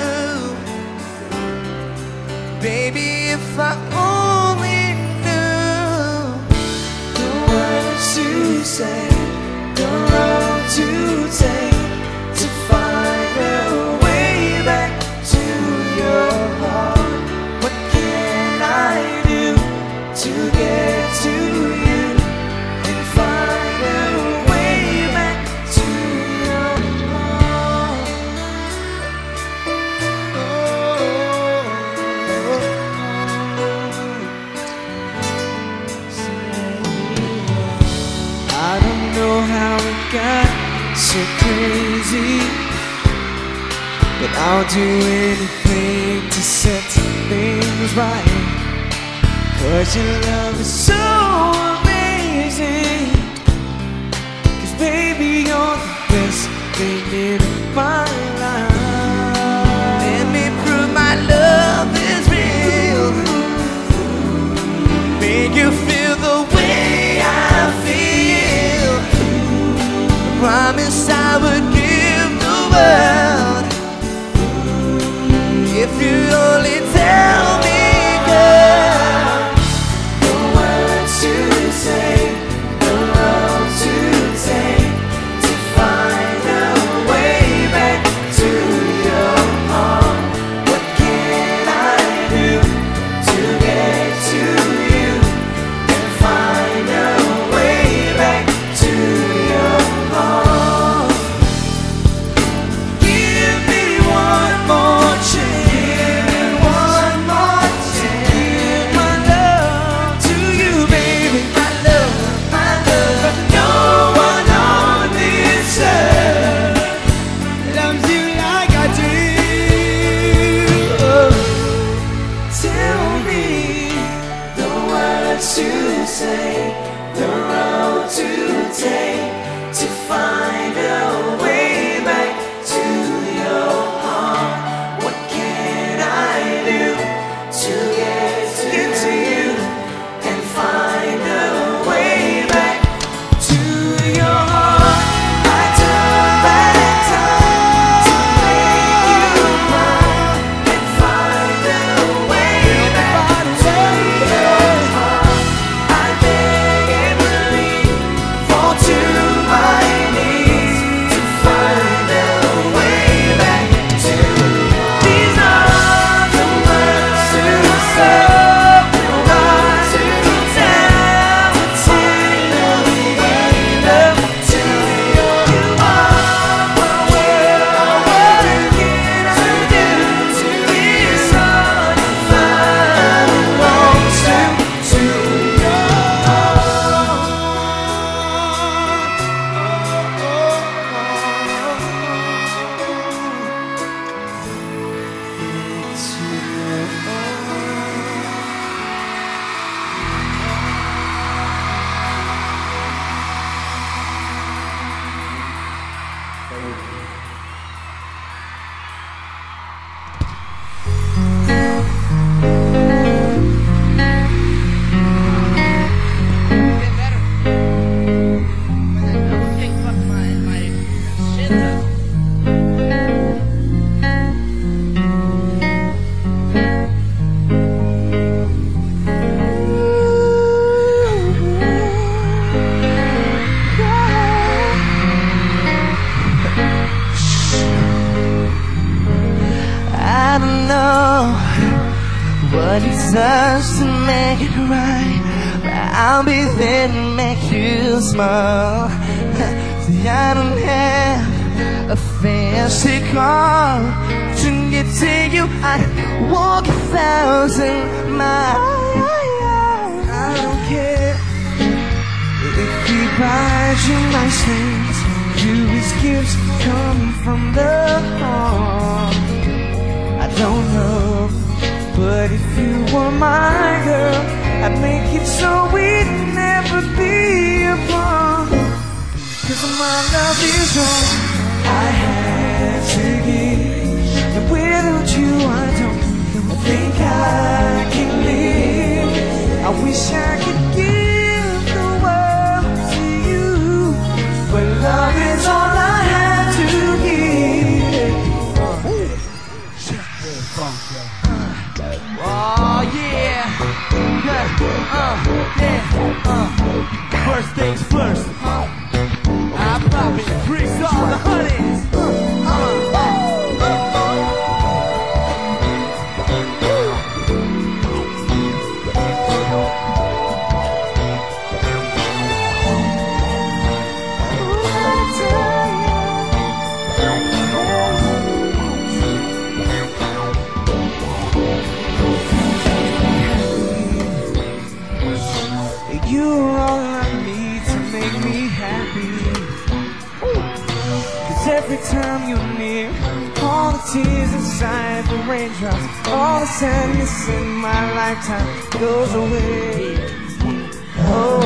Baby, if I only knew the words to say, the road to take to find to
make it right But I'll be there to make you smile. See, I don't have a fancy car To get to you, I walk a thousand miles. I don't care if you nice things, Do his gifts come from the heart. I don't know. But if you were my girl, I'd make it so we'd never be apart. Cause my love is all I have to give. And without you, I don't think I can live. I wish I could give. yeah, uh. First things first, I pop it, bricks all the honeys. Inside the raindrops. All the sadness in my lifetime goes away. Oh,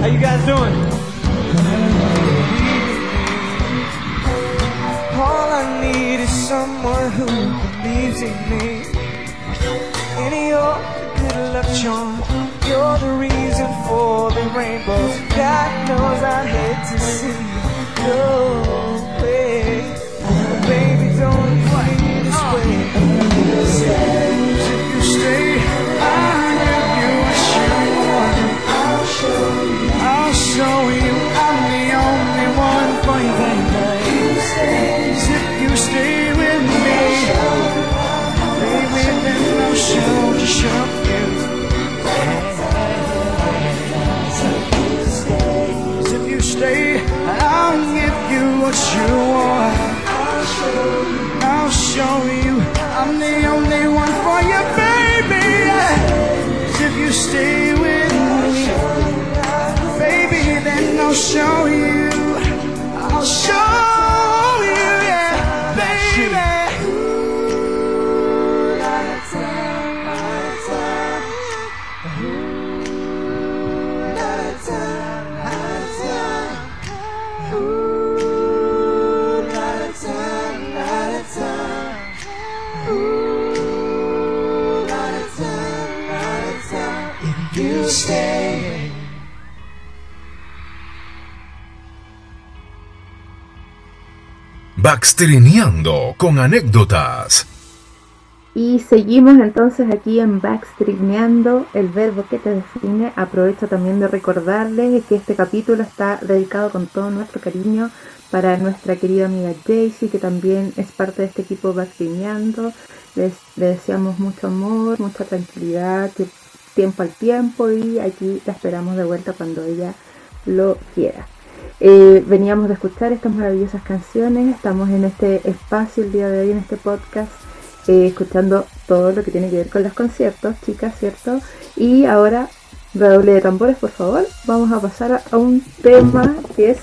how you guys doing? All I need is someone who believes in me. You're good luck charm. You're the reason for the rainbow. God knows I hate to see you this way. If you stay, I'll give you a show. I'll show you. I'll show you I'm the only one for you, baby. If you stay with me, baby, then I'll show you. I'll show you
Backstreameando con anécdotas.
Y seguimos entonces aquí en Backstreameando, el verbo que te define. Aprovecho también de recordarles que este capítulo está dedicado con todo nuestro cariño para nuestra querida amiga Jaycee, que también es parte de este equipo Backstreameando. Les, le deseamos mucho amor, mucha tranquilidad, tiempo al tiempo y aquí la esperamos de vuelta cuando ella lo quiera. Eh, veníamos de escuchar estas maravillosas canciones, estamos en este espacio el día de hoy, en este podcast, eh, escuchando todo lo que tiene que ver con los conciertos, chicas, ¿cierto? Y ahora, redoble de tambores, por favor, vamos a pasar a, un tema que es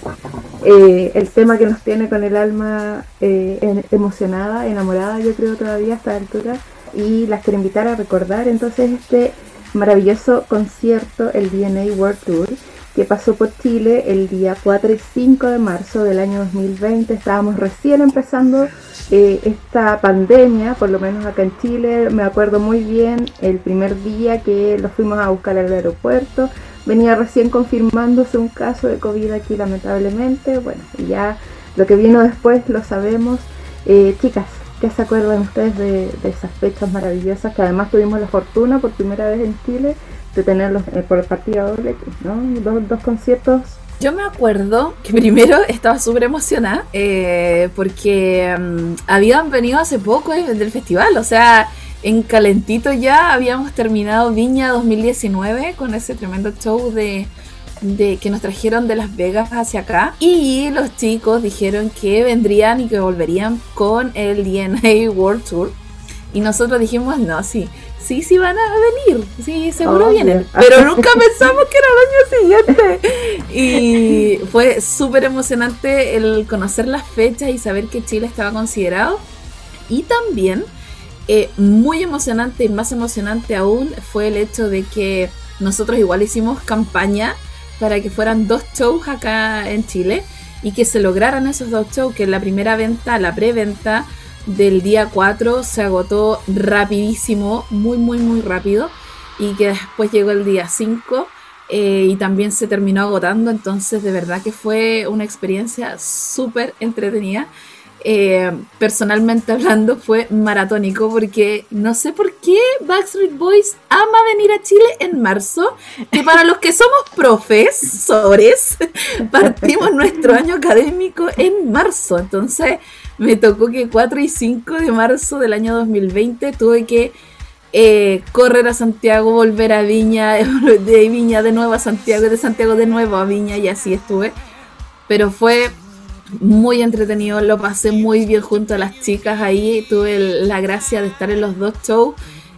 eh, el tema que nos tiene con el alma emocionada, enamorada, yo creo todavía a esta altura, y las quiero invitar a recordar entonces este maravilloso concierto, el DNA World Tour, que pasó por Chile el día 4 y 5 de marzo del año 2020. Estábamos recién empezando eh, esta pandemia, por lo menos acá en Chile. Me acuerdo muy bien el primer día que lo fuimos a buscar al aeropuerto. Venía recién confirmándose un caso de COVID aquí lamentablemente. Bueno, ya lo que vino después lo sabemos. Eh, chicas, ¿qué se acuerdan ustedes de, de esas fechas maravillosas que además tuvimos la fortuna por primera vez en Chile de tenerlos eh, por partida doble, ¿no? Dos, dos conciertos.
Yo me acuerdo que primero estaba súper emocionada eh, porque mm, habían venido hace poco eh, del festival, o sea, en calentito ya habíamos terminado Viña 2019 con ese tremendo show de, de que nos trajeron de Las Vegas hacia acá y los chicos dijeron que vendrían y que volverían con el DNA World Tour y nosotros dijimos no, sí, sí, sí van a venir, sí, seguro
Obvio.
vienen, pero nunca pensamos que era el año siguiente. Y fue súper emocionante el conocer las fechas y saber que Chile estaba considerado. Y también, eh, muy emocionante y más emocionante aún, fue el hecho de que nosotros igual hicimos campaña para que fueran dos shows acá en Chile y que se lograran esos dos shows, que la primera venta, la preventa del día 4 se agotó rapidísimo, muy, muy, muy rápido, y que después llegó el día 5 eh, y también se terminó agotando, entonces de verdad que fue una experiencia súper entretenida. Eh, personalmente hablando fue maratónico porque no sé por qué Backstreet Boys ama venir a Chile en marzo, que para los que somos profesores partimos nuestro año académico en marzo, entonces me tocó que 4 y 5 de marzo del año 2020 tuve que eh, correr a Santiago, volver a Viña, de Viña de nuevo a Santiago, de Santiago de nuevo a Viña y así estuve. Pero fue muy entretenido, lo pasé muy bien junto a las chicas ahí, tuve la gracia de estar en los dos shows.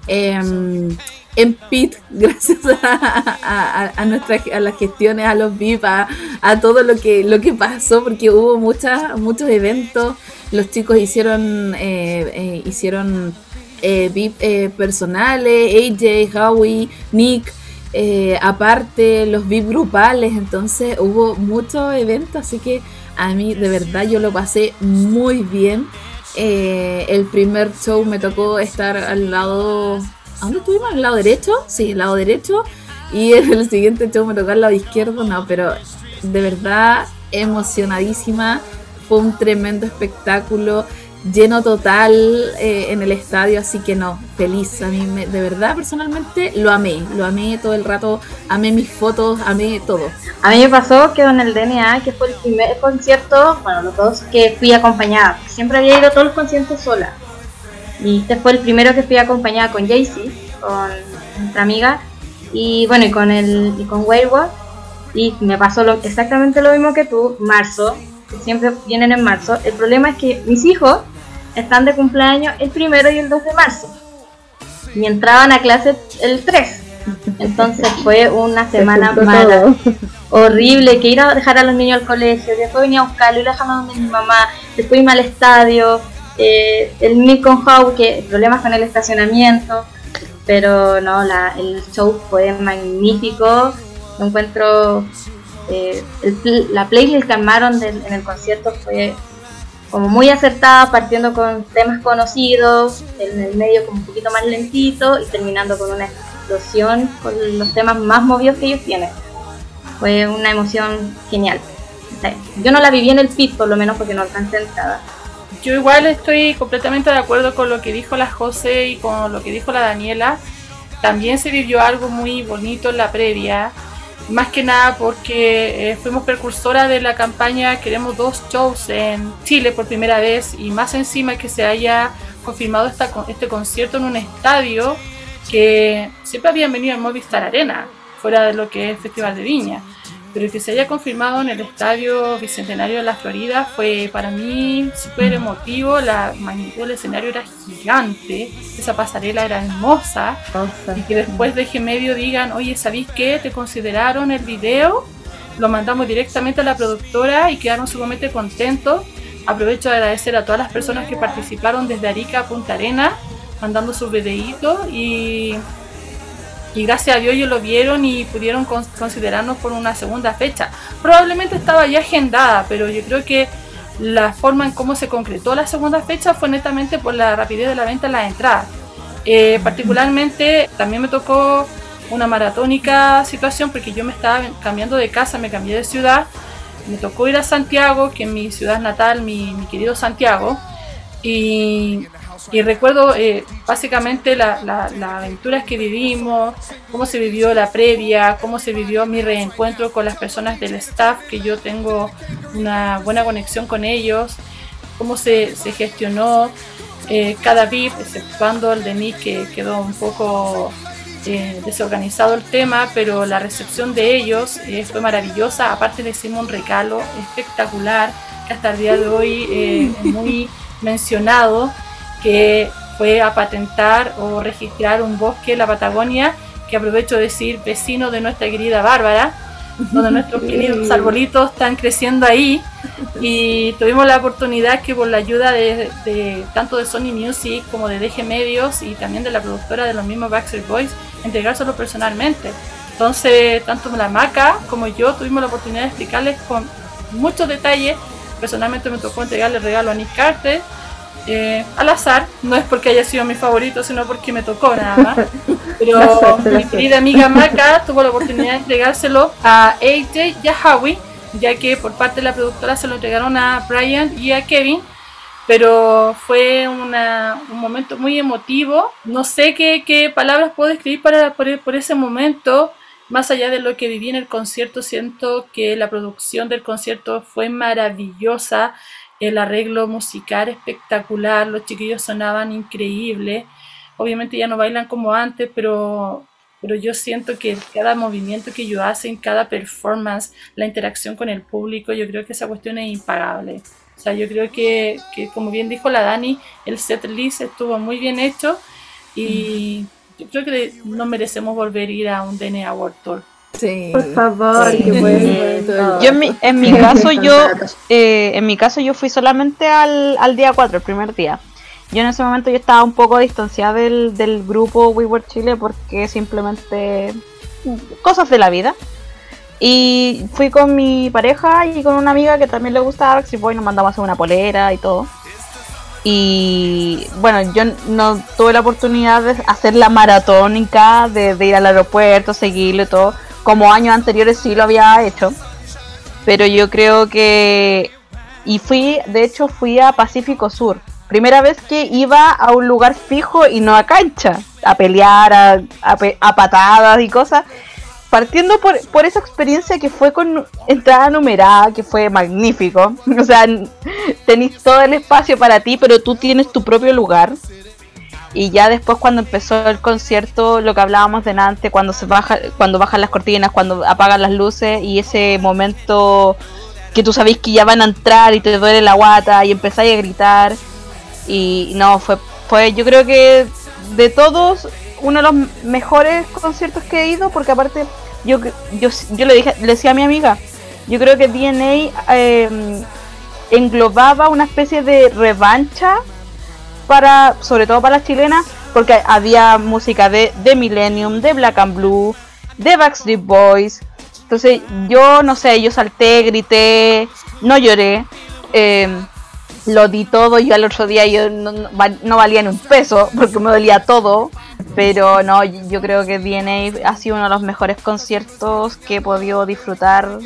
em, en PIT, gracias a, a- a nuestra- a las gestiones, a los VIP, a, a todo lo que, lo que pasó, porque hubo muchas, muchos eventos Los chicos hicieron, eh, eh, hicieron eh, VIP eh, personales, AJ, Howie, Nick. aparte los VIP grupales, entonces hubo muchos eventos, así que a mí de verdad yo lo pasé muy bien. El primer show me tocó estar al lado. ¿A dónde estuvimos? ¿Al lado derecho? Sí, al lado derecho. Y el siguiente show me tocó al lado izquierdo. No, pero de verdad emocionadísima. Fue un tremendo espectáculo. Lleno total eh, en el estadio, así que no, feliz. A mí, me- de verdad, personalmente, lo amé. Lo amé todo el rato. Amé mis fotos, amé todo.
A mí me pasó que con el DNA, que fue el primer concierto, bueno, los dos que fui acompañada. Siempre había ido a todos los conciertos sola. Y este fue el primero que fui acompañada con Jaycee, con nuestra amiga, y bueno, y con el y con Wayward. Y me pasó lo- exactamente lo mismo que tú, marzo, siempre vienen en marzo. El problema es que mis hijos están de cumpleaños el primero y el 2 de marzo. Y entraban a clase el 3. Entonces fue una semana mala
todo.
horrible que ir a dejar a los niños al colegio, después venía a buscarlo y lo dejamos donde mi mamá, después irme al estadio, eh, el Nick con How, que problemas con el estacionamiento, pero no, la, el show fue magnífico, lo encuentro, eh, el la playlist que armaron del- en el concierto fue como muy acertada, partiendo con temas conocidos, en el medio como un poquito más lentito y terminando con una explosión con los temas más movidos que ellos tienen fue una emoción genial. Yo no la viví en el pit, por lo menos porque no alcancé entrada.
Yo igual estoy completamente de acuerdo con lo que dijo la José y con lo que dijo la Daniela. También se vivió algo muy bonito en la previa, más que nada porque eh, fuimos precursoras de la campaña Queremos dos shows en Chile por primera vez y más encima que se haya confirmado esta, este concierto en un estadio que siempre habían venido en Movistar Arena, fuera de lo que es Festival de Viña pero que se haya confirmado en el Estadio Bicentenario de la Florida fue para mí súper emotivo, la magnitud del escenario era gigante, esa pasarela era hermosa, y que después de medio digan, oye, ¿sabéis qué? ¿Te consideraron el video? Lo mandamos directamente a la productora y quedaron sumamente contentos. Aprovecho de agradecer a todas las personas que participaron desde Arica a Punta Arena, mandando sus videitos y y gracias a Dios ellos lo vieron y pudieron con- considerarnos por una segunda fecha. Probablemente estaba ya agendada, pero yo creo que la forma en cómo se concretó la segunda fecha fue netamente por la rapidez de la venta de las entradas. Eh, particularmente también me tocó una maratónica situación porque yo me estaba cambiando de casa, me cambié de ciudad, me tocó ir a Santiago, que es mi ciudad natal, mi, mi querido Santiago, y, y recuerdo eh, básicamente la- la- las aventuras que vivimos, cómo se vivió la previa, cómo se vivió mi reencuentro con las personas del staff, que yo tengo una buena conexión con ellos, cómo se, se gestionó eh, cada VIP, exceptuando el de mí que quedó un poco eh, desorganizado el tema, pero la recepción de ellos eh, fue maravillosa. Aparte le hicimos un regalo espectacular que hasta el día de hoy eh, es muy mencionado, que fue a patentar o registrar un bosque en la Patagonia, que aprovecho de decir vecino de nuestra querida Bárbara, donde nuestros queridos arbolitos están creciendo ahí y tuvimos la oportunidad que por la ayuda de, de- tanto de Sony Music como de DG Medios y también de la productora de los mismos Backstreet Boys entregárselo personalmente. Entonces, tanto la Maca como yo tuvimos la oportunidad de explicarles con muchos detalles. Personalmente me tocó entregarle el regalo a Nick Carter eh, al azar, no es porque haya sido mi favorito, sino porque me tocó nada más.
La
Pero
suerte, la
mi querida amiga Maca tuvo la oportunidad de entregárselo a AJ y a Howie, ya que por parte de la productora se lo entregaron a Brian y a Kevin. Pero fue una- un momento muy emotivo. No sé qué, qué palabras puedo escribir para, por, por ese momento. Más allá de lo que viví en el concierto, siento que la producción del concierto fue maravillosa. El arreglo musical espectacular. Los chiquillos sonaban increíble. Obviamente ya no bailan como antes, pero, pero yo siento que cada movimiento que ellos hacen, cada performance, la interacción con el público, yo creo que esa cuestión es impagable. O sea, yo creo que, que como bien dijo la Dani, el set list estuvo muy bien hecho y yo creo que nos merecemos volver a ir a un DNA World Tour.
Sí.
Por favor,
Sí.
que vuelvan.
Yo en mi, en mi caso yo eh, en mi caso yo fui solamente al, al día 4, el primer día. Yo en ese momento yo estaba un poco distanciada del, del grupo We Were Chile porque simplemente cosas de la vida. Y fui con mi pareja y con una amiga que también le gusta Backstreet Boy, nos mandamos a hacer una polera y todo. Y bueno, yo no tuve la oportunidad de hacer la maratónica, de, de ir al aeropuerto, seguirlo y todo. Como años anteriores sí lo había hecho. Pero yo creo que... Y fui, de hecho fui a Pacífico Sur. Primera vez que iba a un lugar fijo y no a cancha. A pelear, a, a a patadas y cosas. Partiendo por, por esa experiencia que fue con entrada numerada, que fue magnífico. O sea, tenés todo el espacio para ti, pero tú tienes tu propio lugar. Y ya después cuando empezó el concierto, lo que hablábamos delante, cuando se baja, cuando bajan las cortinas, cuando apagan las luces y ese momento que tú sabés que ya van a entrar y te duele la guata y empezáis a gritar. Y no, fue, fue yo creo que de todos uno de los mejores conciertos que he ido, porque aparte yo, yo, yo le, dije, le decía a mi amiga, yo creo que DNA eh, englobaba una especie de revancha sobre todo para las chilenas, porque había música de, de Millennium, de Black and Blue, de Backstreet Boys. Entonces yo no sé, yo salté, grité, no lloré, eh, lo di todo. Yo al otro día yo no, no valía ni un peso porque me dolía todo. Pero no, yo creo que DNA ha sido uno de los mejores conciertos que he podido disfrutar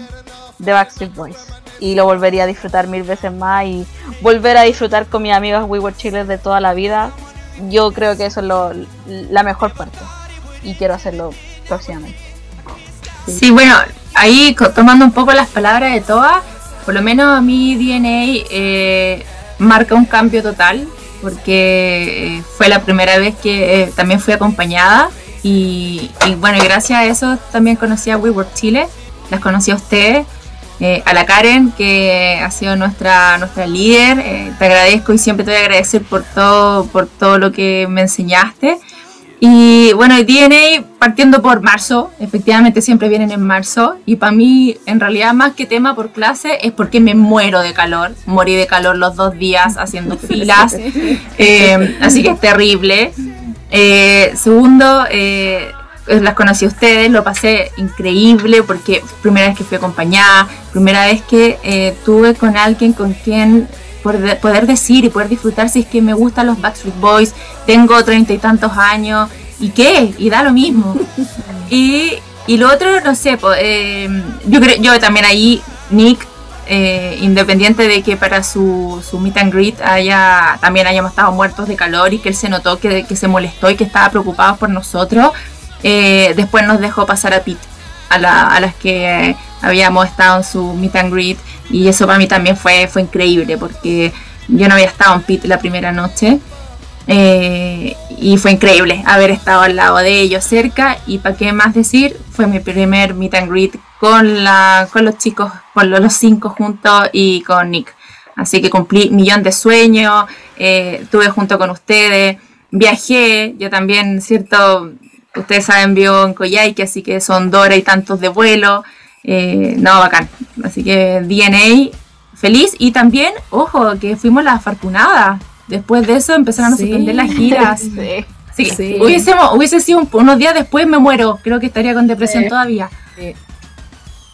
de Backstreet Boys. Y lo volvería a disfrutar mil veces más y volver a disfrutar con mis amigos We Were Chile de toda la vida. Yo creo que eso es lo, la mejor parte. Y quiero hacerlo próximamente.
Sí, bueno, ahí tomando un poco las palabras de Toa, por lo menos a mí DNA eh, marca un cambio total, porque eh, fue la primera vez que eh, también fui acompañada y, y bueno, gracias a eso también conocí a We Work Chile, las conocí a ustedes, eh, a la Karen, que ha sido nuestra, nuestra líder, eh, te agradezco y siempre te voy a agradecer por todo, por todo lo que me enseñaste. Y bueno, el DNA partiendo por marzo, efectivamente siempre vienen en marzo. Y para mí, en realidad, más que tema por clase, es porque me muero de calor. Morí de calor los dos días haciendo filas. Eh, así que es terrible. Segundo, las conocí a ustedes, lo pasé increíble porque primera vez que fui acompañada, primera vez que eh, tuve con alguien con quien poder, poder decir y poder disfrutar si es que me gustan los Backstreet Boys, tengo treinta y tantos años, ¿y qué? Y da lo mismo. y, y lo otro, no sé, eh, yo creo, yo también ahí, Nick, eh, independiente de que para su, su meet and greet haya, también hayamos estado muertos de calor y que él se notó que, que se molestó y que estaba preocupado por nosotros, eh, después nos dejó pasar a Pete, a, la- a las que habíamos estado en su meet and greet y eso para mí también fue, fue increíble porque yo no había estado en Pete la primera noche eh, y fue increíble haber estado al lado de ellos cerca y para qué más decir, fue mi primer meet and greet con, la, con los chicos, con los, cinco juntos y con Nick. Así que cumplí millón de sueños, eh, estuve junto con ustedes, viajé, yo también, cierto, ustedes saben, vivo en Coyhaique, así que son dos horas y tantos de vuelo, eh, no, bacán. Así que DNA, feliz y también, ojo, que fuimos las afortunadas. Después de eso empezaron a
Sí.
suspender las giras.
Sí.
Sí,
Sí.
Hubiésemos, hubiese sido un- unos días después me muero. Creo que estaría con depresión
Sí.
todavía.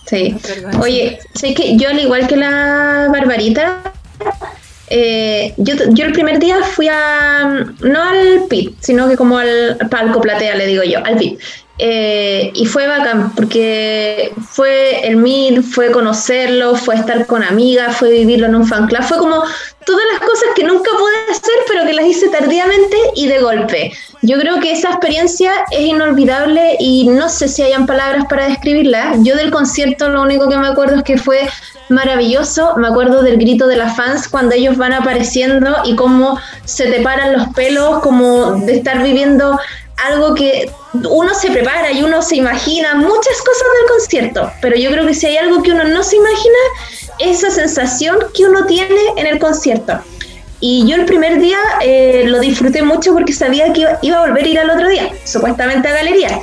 Sí. Oye, sé que yo al igual que la Barbarita, eh, yo, yo el primer día fui a, no al PIT, sino que como al palco platea, le digo yo, al PIT. Eh, y fue bacán, porque fue el meet, fue conocerlo, fue estar con amigas, fue vivirlo en un fan club, fue como todas las cosas que nunca pude hacer, pero que las hice tardíamente y de golpe. Yo creo que esa experiencia es inolvidable y no sé si hayan palabras para describirla. Yo del concierto lo único que me acuerdo es que fue maravilloso. Me acuerdo del grito de las fans cuando ellos van apareciendo y cómo se te paran los pelos, como de estar viviendo algo que uno se prepara y uno se imagina muchas cosas del concierto, pero yo creo que si hay algo que uno no se imagina, esa sensación que uno tiene en el concierto. Y yo el primer día eh, lo disfruté mucho porque sabía que iba a volver a ir al otro día, supuestamente a galería.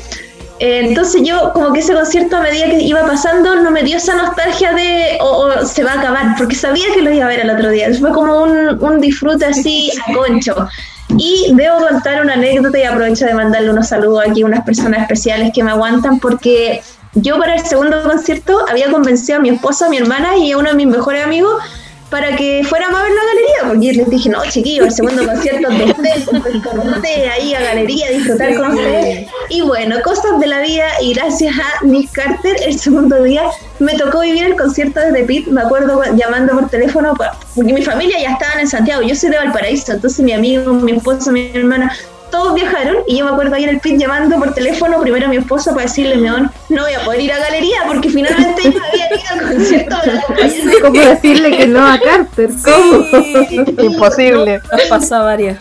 Eh, entonces yo como que ese concierto a medida que iba pasando no me dio esa nostalgia de o o se va a acabar, porque sabía que lo iba a ver el otro día. Fue como un, un disfrute así a concho. Y debo contar una anécdota y aprovecho de mandarle unos saludos aquí a unas personas especiales que me aguantan porque yo para el segundo concierto había convencido a mi esposa, a mi hermana y a uno de mis mejores amigos para que fuéramos a ver la galería, porque les dije, no, chiquillos, el segundo concierto de ustedes, pues, con ustedes ahí a galería, disfrutar con ustedes. Y bueno, cosas de la vida, y gracias a Nick Carter, el segundo día me tocó vivir el concierto desde Pit, me acuerdo llamando por teléfono, porque mi familia ya estaban en Santiago, yo soy de Valparaíso, entonces mi amigo, mi esposo, mi hermana, todos viajaron y yo me acuerdo ahí en el pit llamando por teléfono primero a mi esposo para decirle, Meón, no voy a poder ir a galería porque finalmente yo había ido al concierto de la compañía.
¿Cómo decirle que no a Carter? ¿Cómo?
Imposible.
Nos pasó varias.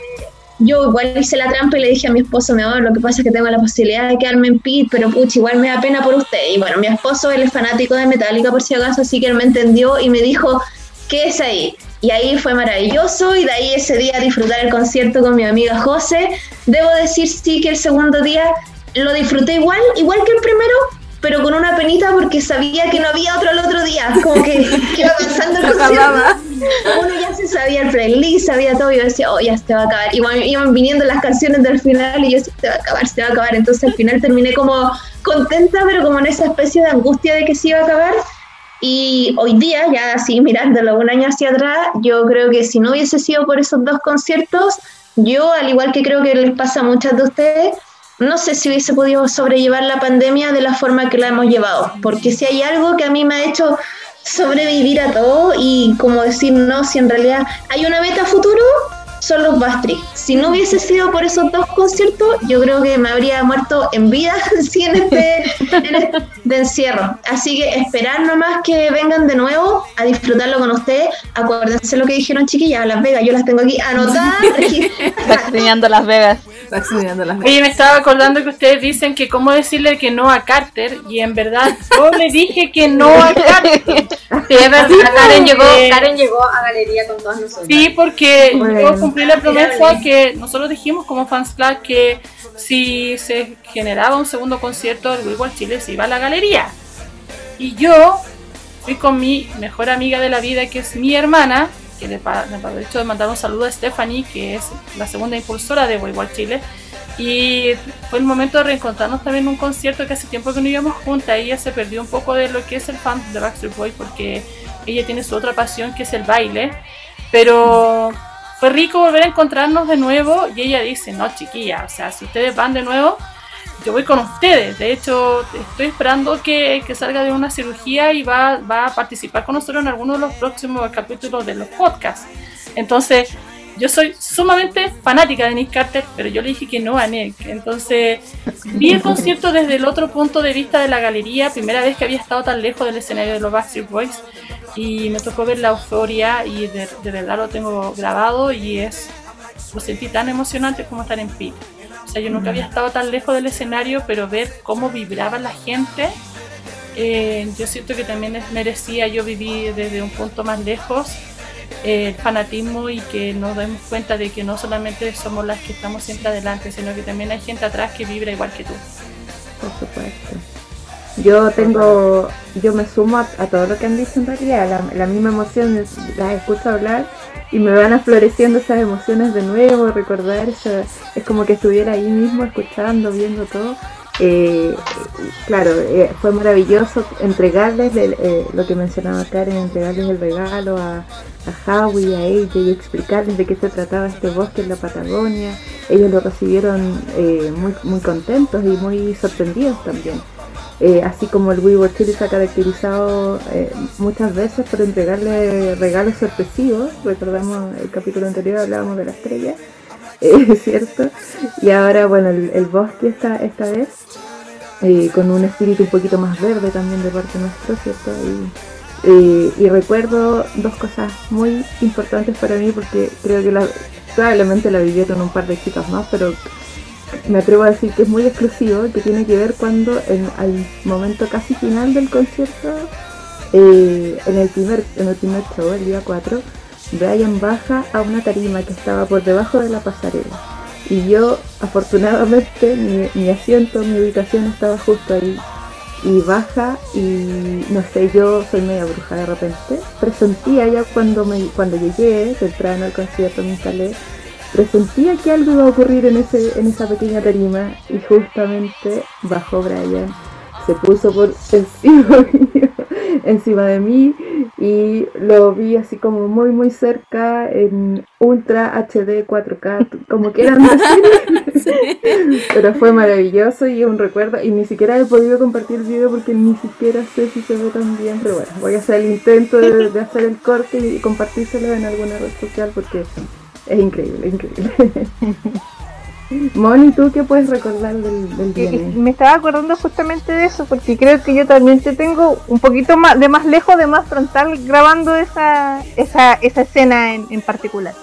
Yo igual hice la trampa y le dije a mi esposo, mi amor, lo que pasa es que tengo la posibilidad de quedarme en pit, pero pucha, igual me da pena por usted. Y bueno, mi esposo, él es fanático de Metallica por si acaso, así que él me entendió y me dijo, ¿qué es ahí? Y ahí fue maravilloso y de ahí ese día disfrutar el concierto con mi amiga José. Debo decir sí que el segundo día lo disfruté igual, igual que el primero, pero con una penita porque sabía que no había otro el otro día. Como que, que iba avanzando el concierto. Uno ya se sabía el playlist, sabía todo y yo decía, oh, ya se va a acabar. Y iban, iban viniendo las canciones del final y yo decía, se va a acabar, se va a acabar. Entonces al final terminé como contenta, pero como en esa especie de angustia de que se iba a acabar. Y hoy día, ya así mirándolo un año hacia atrás, yo creo que si no hubiese sido por esos dos conciertos, yo, al igual que creo que les pasa a muchas de ustedes, no sé si hubiese podido sobrellevar la pandemia de la forma que la hemos llevado. Porque si hay algo que a mí me ha hecho sobrevivir a todo y como decir, no, si en realidad hay una meta futuro, son los Bastri. Si no hubiese sido por esos dos conciertos, yo creo que me habría muerto en vida sí, en, este, en este de encierro. Así que esperar nomás que vengan de nuevo a disfrutarlo con ustedes. Acuérdense lo que dijeron chiquillas, Las Vegas, yo las tengo aquí anotadas.
Está extrañando Las Vegas.
Está extrañando las
Oye, me estaba acordando que ustedes dicen que cómo decirle que no a Carter y en verdad yo le dije que no a Carter.
Sí, es verdad, Karen llegó, Karen llegó a galería con todos nosotros.
Sí, porque
Bueno.
yo cumplí la promesa que nosotros dijimos como Fans Club que si se generaba un segundo concierto del Igual Chile se iba a la galería. Y yo fui con mi mejor amiga de la vida, que es mi hermana, que le aprovecho de mandar un saludo a Stephanie, que es la segunda impulsora de Igual Chile. Y fue el momento de reencontrarnos también en un concierto que hace tiempo que no íbamos juntas. Ella se perdió un poco de lo que es el fan de Backstreet Boys porque ella tiene su otra pasión que es el baile. Pero fue rico volver a encontrarnos de nuevo y ella dice, no chiquilla, o sea, si ustedes van de nuevo, yo voy con ustedes. De hecho, estoy esperando que, que salga de una cirugía y va, va a participar con nosotros en alguno de los próximos capítulos de los podcasts. Entonces, yo soy sumamente fanática de Nick Carter, pero yo le dije que no a Nick. Entonces, vi el concierto desde el otro punto de vista de la galería, primera vez que había estado tan lejos del escenario de los Backstreet Boys, y me tocó ver la euforia y de, de verdad lo tengo grabado y es, lo sentí tan emocionante como estar en Pit. O sea, yo nunca había estado tan lejos del escenario, pero ver cómo vibraba la gente, eh, yo siento que también merecía yo vivir desde un punto más lejos eh, el fanatismo y que nos demos cuenta de que no solamente somos las que estamos siempre adelante, sino que también hay gente atrás que vibra igual que tú.
Por supuesto. Yo tengo, yo me sumo a, todo lo que han dicho en realidad, la, misma emoción, las escucho hablar y me van afloreciendo esas emociones de nuevo, recordar, es como que estuviera ahí mismo escuchando, viendo todo. Eh, claro, eh, fue maravilloso entregarles eh, lo que mencionaba Karen, entregarles el regalo a, a Howie, a ella y explicarles de qué se trataba este bosque en la Patagonia. Ellos lo recibieron muy, muy contentos y muy sorprendidos también. Eh, así como el We Were Chile se ha caracterizado eh, muchas veces por entregarle regalos sorpresivos, recordamos el capítulo anterior hablábamos de la estrella, eh, cierto, y ahora bueno el, el bosque esta, esta vez, eh, con un espíritu un poquito más verde también de parte nuestro, ¿cierto? Y, eh, y recuerdo dos cosas muy importantes para mí porque creo que la- probablemente la vivieron un par de chicas más, pero me atrevo a decir que es muy exclusivo, que tiene que ver cuando en, al momento casi final del concierto, eh, en, el primer, en el primer show, el día 4, Brian baja a una tarima que estaba por debajo de la pasarela. Y yo, afortunadamente, mi, asiento, mi ubicación estaba justo ahí. Y baja y no sé, yo soy media bruja de repente. Presentía ya cuando me cuando llegué, temprano al concierto me instalé, presentía que algo iba a ocurrir en ese, en esa pequeña tarima y justamente bajó Brian, se puso por encima mío, encima de mí y lo vi así como muy muy cerca en Ultra HD 4K, como que eran así. Pero fue maravilloso y es un recuerdo. Y ni siquiera he podido compartir el video porque ni siquiera sé si se ve tan bien. Pero bueno, voy a hacer el intento de, de hacer el corte y compartírselo en alguna red social porque es increíble, increíble. Moni, ¿tú qué puedes recordar del, del
me estaba acordando justamente de eso, porque creo que yo también te tengo un poquito más de más lejos, de más frontal, grabando esa, esa, esa escena en, en particular.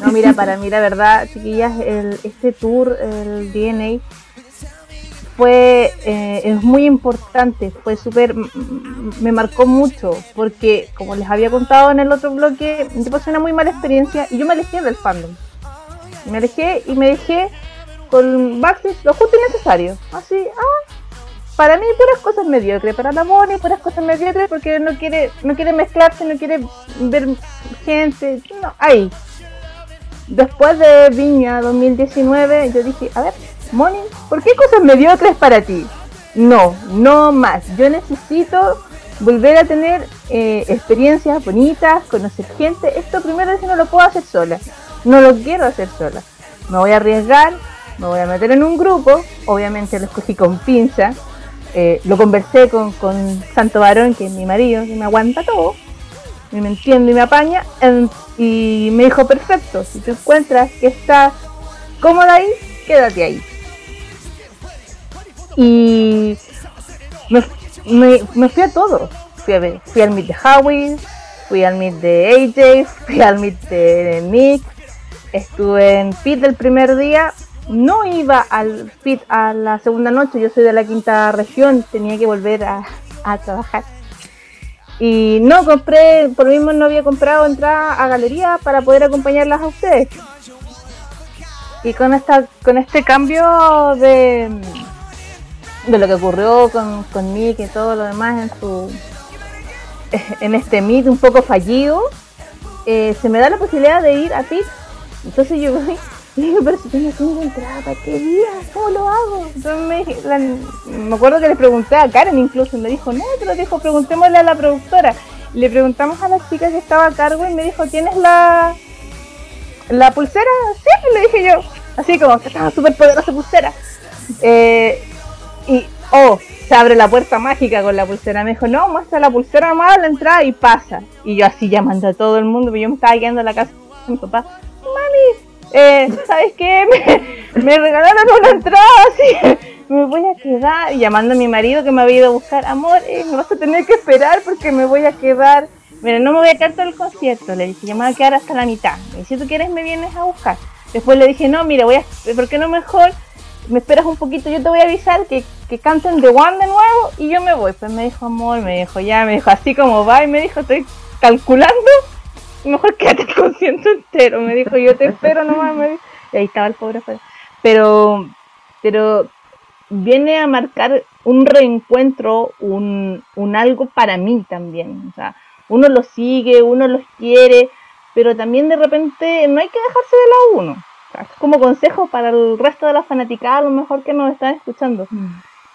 No, mira, para mí la verdad, chiquillas, el, este tour, el DNA, fue eh, es muy importante, fue súper, me marcó mucho, porque como les había contado en el otro bloque, yo pasé una muy mala experiencia y yo me alejé del fandom. Me alejé y me dejé con Backstreet lo justo y necesario. Así, ah, para mí puras cosas mediocres, para la Moni puras cosas mediocres porque no quiere, no quiere mezclarse, no quiere ver gente, no, ahí. Después de Viña 2019, yo dije, a ver, Moni, ¿por qué cosas mediocres para ti? No, no más. Yo necesito volver a tener eh, experiencias bonitas, conocer gente. Esto primero es que no lo puedo hacer sola. No lo quiero hacer sola. Me voy a arriesgar, me voy a meter en un grupo. Obviamente lo escogí con pinza. Eh, lo conversé con, con Santo Varón, que es mi marido, que me aguanta todo. Y me entiende y me apaña. y me dijo, perfecto, si te encuentras que estás cómoda ahí, quédate ahí. Y me, fui a todo. Fui, a fui al meet de Howie, fui al meet de AJ, fui al meet de Nick, estuve en Pit el primer día. No iba al Pit a la segunda noche, yo soy de la quinta región, tenía que volver a, a trabajar. Y no compré, por lo mismo no había comprado entrada a galería para poder acompañarlas a ustedes. Y con esta, con este cambio de, de lo que ocurrió con, con y todo lo demás en su en este meet un poco fallido, eh, se me da la posibilidad de ir a Pit. Entonces yo voy y digo, pero si tengo cinco entradas, ¿para qué día? ¿Cómo lo hago? Entonces me, la- me acuerdo que le pregunté a Karen incluso y me dijo, no, pero dijo, preguntémosle a la productora. Le preguntamos a la chica que estaba a cargo y me dijo, ¿tienes la, la pulsera? Sí, le dije yo. Así como que estaba súper poderosa pulsera. Eh, y, oh, se abre la puerta mágica con la pulsera. Me dijo, no, muestra la pulsera más a la entrada y pasa. Y yo así llamando a todo el mundo, pero yo me estaba quedando en la casa de mi papá. Mami, eh, ¿sabes qué? Me, me regalaron una entrada así. Me voy a quedar. Llamando a mi marido que me había ido a buscar, amor, eh, me vas a tener que esperar porque me voy a quedar. Mira, no me voy a quedar todo el concierto. Le dije, yo me voy a quedar hasta la mitad. Y si tú quieres, me vienes a buscar. Después le dije, no, mira, voy a, ¿por qué no mejor me esperas un poquito? Yo te voy a avisar que, que canten The One de nuevo y yo me voy. Pues me dijo, amor, me dijo, ya, me dijo, así como va. Y me dijo, estoy calculando. Mejor quédate el concierto entero. Me dijo, yo te espero nomás. Me dijo. Y ahí estaba el pobre. Pero, pero viene a marcar un reencuentro, un, un algo para mí también. O sea, uno los sigue, uno los quiere, pero también de repente no hay que dejarse de lado uno. Como consejo para el resto de la fanaticada, a lo mejor que nos están escuchando.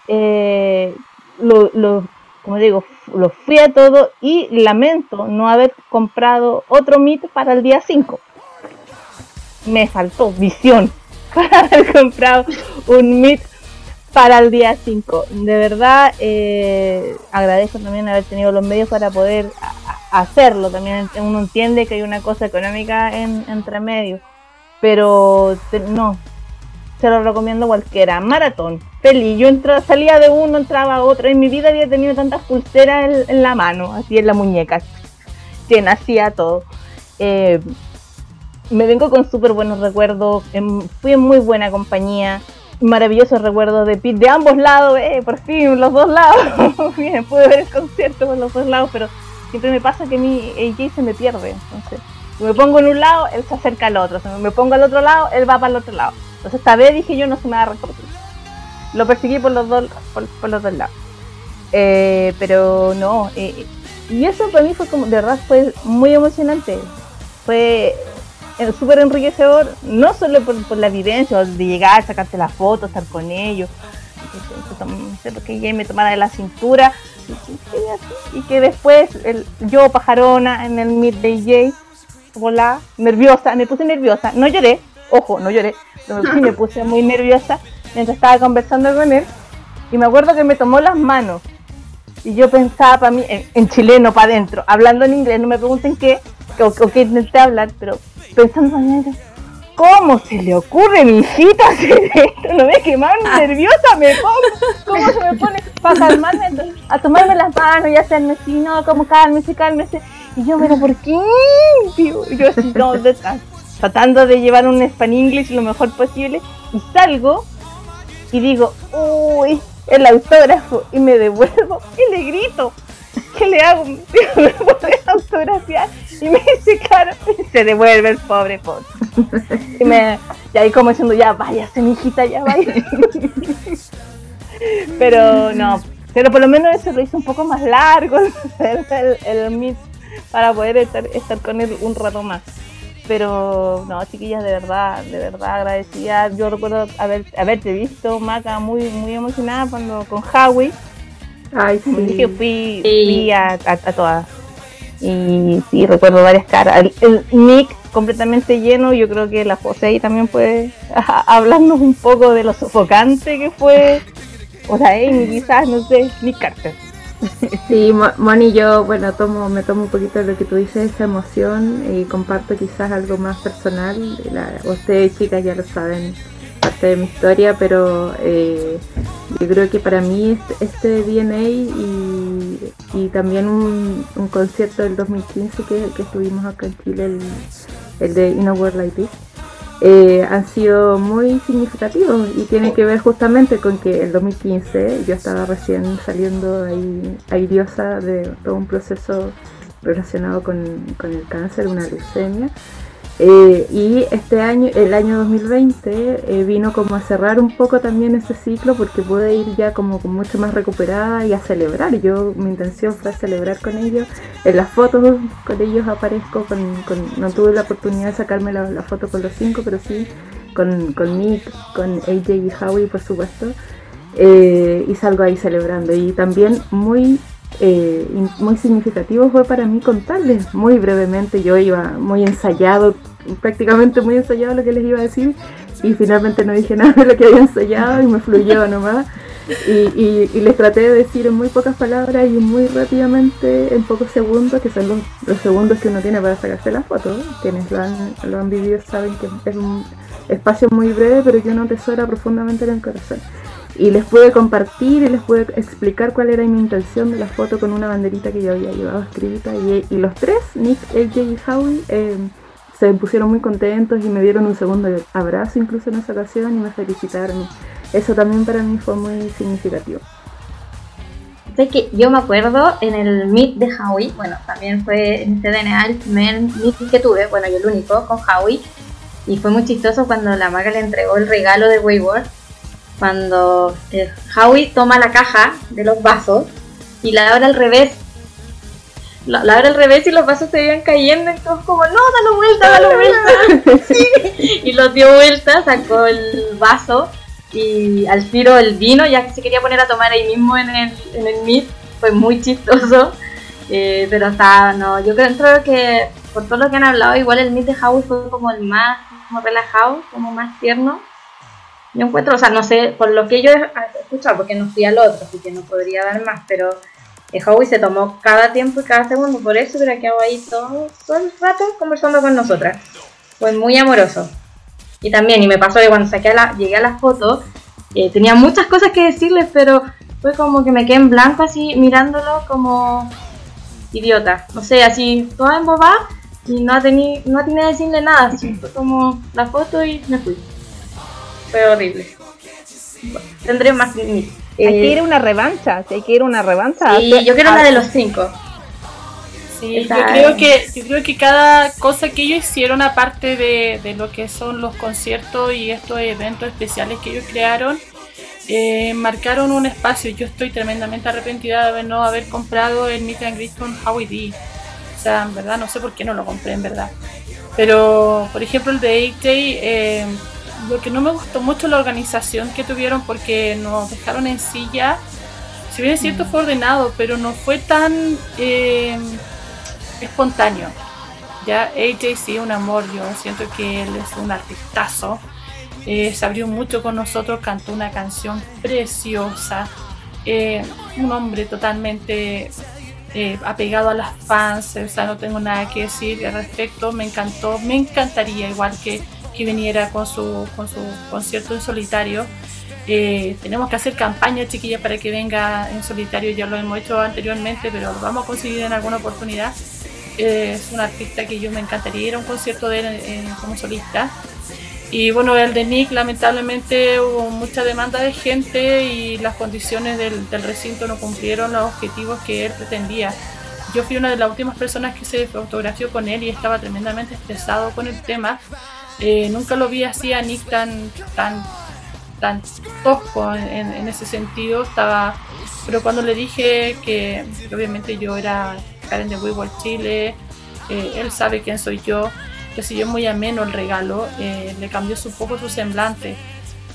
Eh, lo, lo, como digo, lo fui a todo y lamento no haber comprado otro Meet para el día 5. Me faltó visión para haber comprado un Meet para el día 5. De verdad, eh, agradezco también haber tenido los medios para poder hacerlo. También uno entiende que hay una cosa económica en, entre medio. Pero no, se lo recomiendo a cualquiera. Maratón, feliz. Yo entra- salía de uno, entraba a otro. En mi vida había tenido tantas pulseras en, la mano, así en la muñeca. Que nacía todo. Eh, me vengo con súper buenos recuerdos. em, fui en muy buena compañía. Maravillosos recuerdos de de ambos lados, eh, por fin, los dos lados. Bien, pude ver el concierto por los dos lados, pero siempre me pasa que mi AJ se me pierde. Entonces, me pongo en un lado, él se acerca al otro. Si me pongo al otro lado, él va para el otro lado. Entonces esta vez dije yo no se me va a recortar. Lo perseguí por los dos, por, por los dos lados. Eh, pero no, eh, y eso para mí fue como, de verdad fue muy emocionante. Fue eh, súper enriquecedor, no solo por, por la vivencia, de llegar, sacarte la foto, estar con ellos, no sé, porque Jay me tomara de la cintura, y que después el- yo, pajarona, en el meet de Jay, volá, nerviosa, me puse nerviosa, no lloré, ojo, no lloré, pero sí me puse muy nerviosa mientras estaba conversando con él, y me acuerdo que me tomó las manos, y yo pensaba para mí, en, en chileno, para adentro, hablando en inglés, no me pregunten qué, o, o qué intenté hablar, pero pensando para adentro, ¿cómo se le ocurre, mi hijita, hacer esto? No me quemaron nerviosa, me pongo, ¿cómo se me pone para calmarme, a tomarme las manos y hacerme así, no, como cálmese, cálmese, y yo, pero ¿por qué? Digo, y yo así, no, de- tratando de llevar un Span English lo mejor posible, y salgo y digo, uy, el autógrafo, y me devuelvo y le grito, ¿qué le hago? ¿me autografiar? Y me dice, claro, y se devuelve el pobre pot. Y, me, y ahí como diciendo, ya váyase, mi hijita, ya vaya. Pero no, pero por lo menos eso lo hizo un poco más largo, el, el, el para poder estar, estar con él un rato más. Pero no, chiquillas, de verdad, de verdad agradecida. Yo recuerdo haber, haberte visto, Maca, muy, muy emocionada cuando con Howie.
Ay,
Como dije,
sí.
fui,
Sí.
fui a, a- a todas. Y sí, recuerdo varias caras. El, el Nick completamente lleno, yo creo que la José ahí también puede hablarnos un poco de lo sofocante que fue. O sea, Amy quizás, no sé, Nick Carter.
Sí, Mo- Moni, yo, bueno, tomo, me tomo un poquito de lo que tú dices, esa emoción, y comparto quizás algo más personal. Ustedes, chicas, ya lo saben, parte de mi historia, pero eh, yo creo que para mí este, DNA y, también un, concierto del 2015 que, que estuvimos acá en Chile, el de In a World Like This, eh, han sido muy significativos y tiene que ver justamente con que el 2015 yo estaba recién saliendo ahí airiosa de todo un proceso relacionado con, con el cáncer, una leucemia. Eh, y este año, el año 2020, eh, vino como a cerrar un poco también ese ciclo porque pude ir ya como, mucho más recuperada y a celebrar. Yo, mi intención fue celebrar con ellos. En las fotos con ellos aparezco, con, con- no tuve la oportunidad de sacarme la, la foto con los cinco, pero sí con, con Nick, con AJ y Howie, por supuesto. Eh, y salgo ahí celebrando. Y también muy eh, muy significativo fue para mí contarles muy brevemente. Yo iba muy ensayado, prácticamente muy ensayado lo que les iba a decir y finalmente no dije nada de lo que había ensayado y me fluyó nomás. Y, y- y les traté de decir en muy pocas palabras y muy rápidamente, en pocos segundos, que son los, segundos que uno tiene para sacarse la foto. Quienes lo han, lo han vivido saben que es un espacio muy breve, pero que uno atesora profundamente en el corazón y les pude compartir y les pude explicar cuál era mi intención de la foto con una banderita que yo había llevado escrita y, y los tres, Nick, AJ y Howie, eh, se pusieron muy contentos y me dieron un segundo abrazo incluso en esa ocasión y me felicitaron. Eso también para mí fue muy significativo.
Sé que yo me acuerdo en el meet de Howie, bueno, también fue en este DNA el primer meet que tuve, bueno, yo el único con Howie, y fue muy chistoso cuando la maga le entregó el regalo de Wayward, cuando eh, Howie toma la caja de los vasos y la abre al revés. La, la al revés y los vasos se iban cayendo, entonces como, no, dalo vuelta, dalo vuelta. Sí. Y los dio vuelta, sacó el vaso y al tiro el vino, ya que se quería poner a tomar ahí mismo en el, en el meet, fue muy chistoso. Eh, pero está, no, yo creo, creo que por todo lo que han hablado, igual el meet de Howie fue como el más como relajado, como más tierno. Yo encuentro, o sea, no sé, por lo que yo he escuchado, porque no fui al otro, así que no podría dar más, pero eh, Howie se tomó cada tiempo y cada segundo, por eso hubiera quedado ahí todo, todo el rato conversando con nosotras. Fue muy amoroso. Y también, y me pasó que cuando saqué a la, llegué a las fotos, eh, tenía muchas cosas que decirles, pero fue como que me quedé en blanco así mirándolo como idiota. No sé, así toda embobada y no tenía no tenía decirle nada. Así fue como la foto y me fui. Fue horrible. Tendré más
hay que ir a una revancha, hay que ir a una revancha.
Sí,
hacer-
yo quiero la de los cinco.
Sí, yo creo que yo creo que cada cosa que ellos hicieron aparte de, de lo que son los conciertos y estos eventos especiales que ellos crearon eh, marcaron un espacio yo estoy tremendamente arrepentida de no haber comprado el Meet and Greet con Howie D o sea en verdad no sé por qué no lo compré en verdad pero por ejemplo el de AJ eh, lo que no me gustó mucho la organización que tuvieron porque nos dejaron en silla si bien es cierto fue ordenado pero no fue tan eh, espontáneo. Ya AJ sí, un amor, yo siento que él es un artistazo. Eh, se abrió mucho con nosotros, cantó una canción preciosa. Eh, un hombre totalmente eh, apegado a las fans, o sea, no tengo nada que decir al respecto. Me encantó, me encantaría igual que, que viniera con su, con su concierto en solitario. Eh, tenemos que hacer campaña, chiquilla, para que venga en solitario. Ya lo hemos hecho anteriormente, pero lo vamos a conseguir en alguna oportunidad. Eh, es un artista que yo me encantaría ir a un concierto de él eh, como solista. Y bueno, el de Nick, lamentablemente hubo mucha demanda de gente y las condiciones del, del recinto no cumplieron los objetivos que él pretendía. Yo fui una de las últimas personas que se fotografió con él y estaba tremendamente estresado con el tema. Eh, nunca lo vi así a Nick tan, tan, tan tosco en, ese sentido. Estaba, pero cuando le dije que, obviamente yo era Karen de WeWorld Chile, él sabe quién soy yo, yo muy ameno el regalo, eh, le cambió un poco su semblante.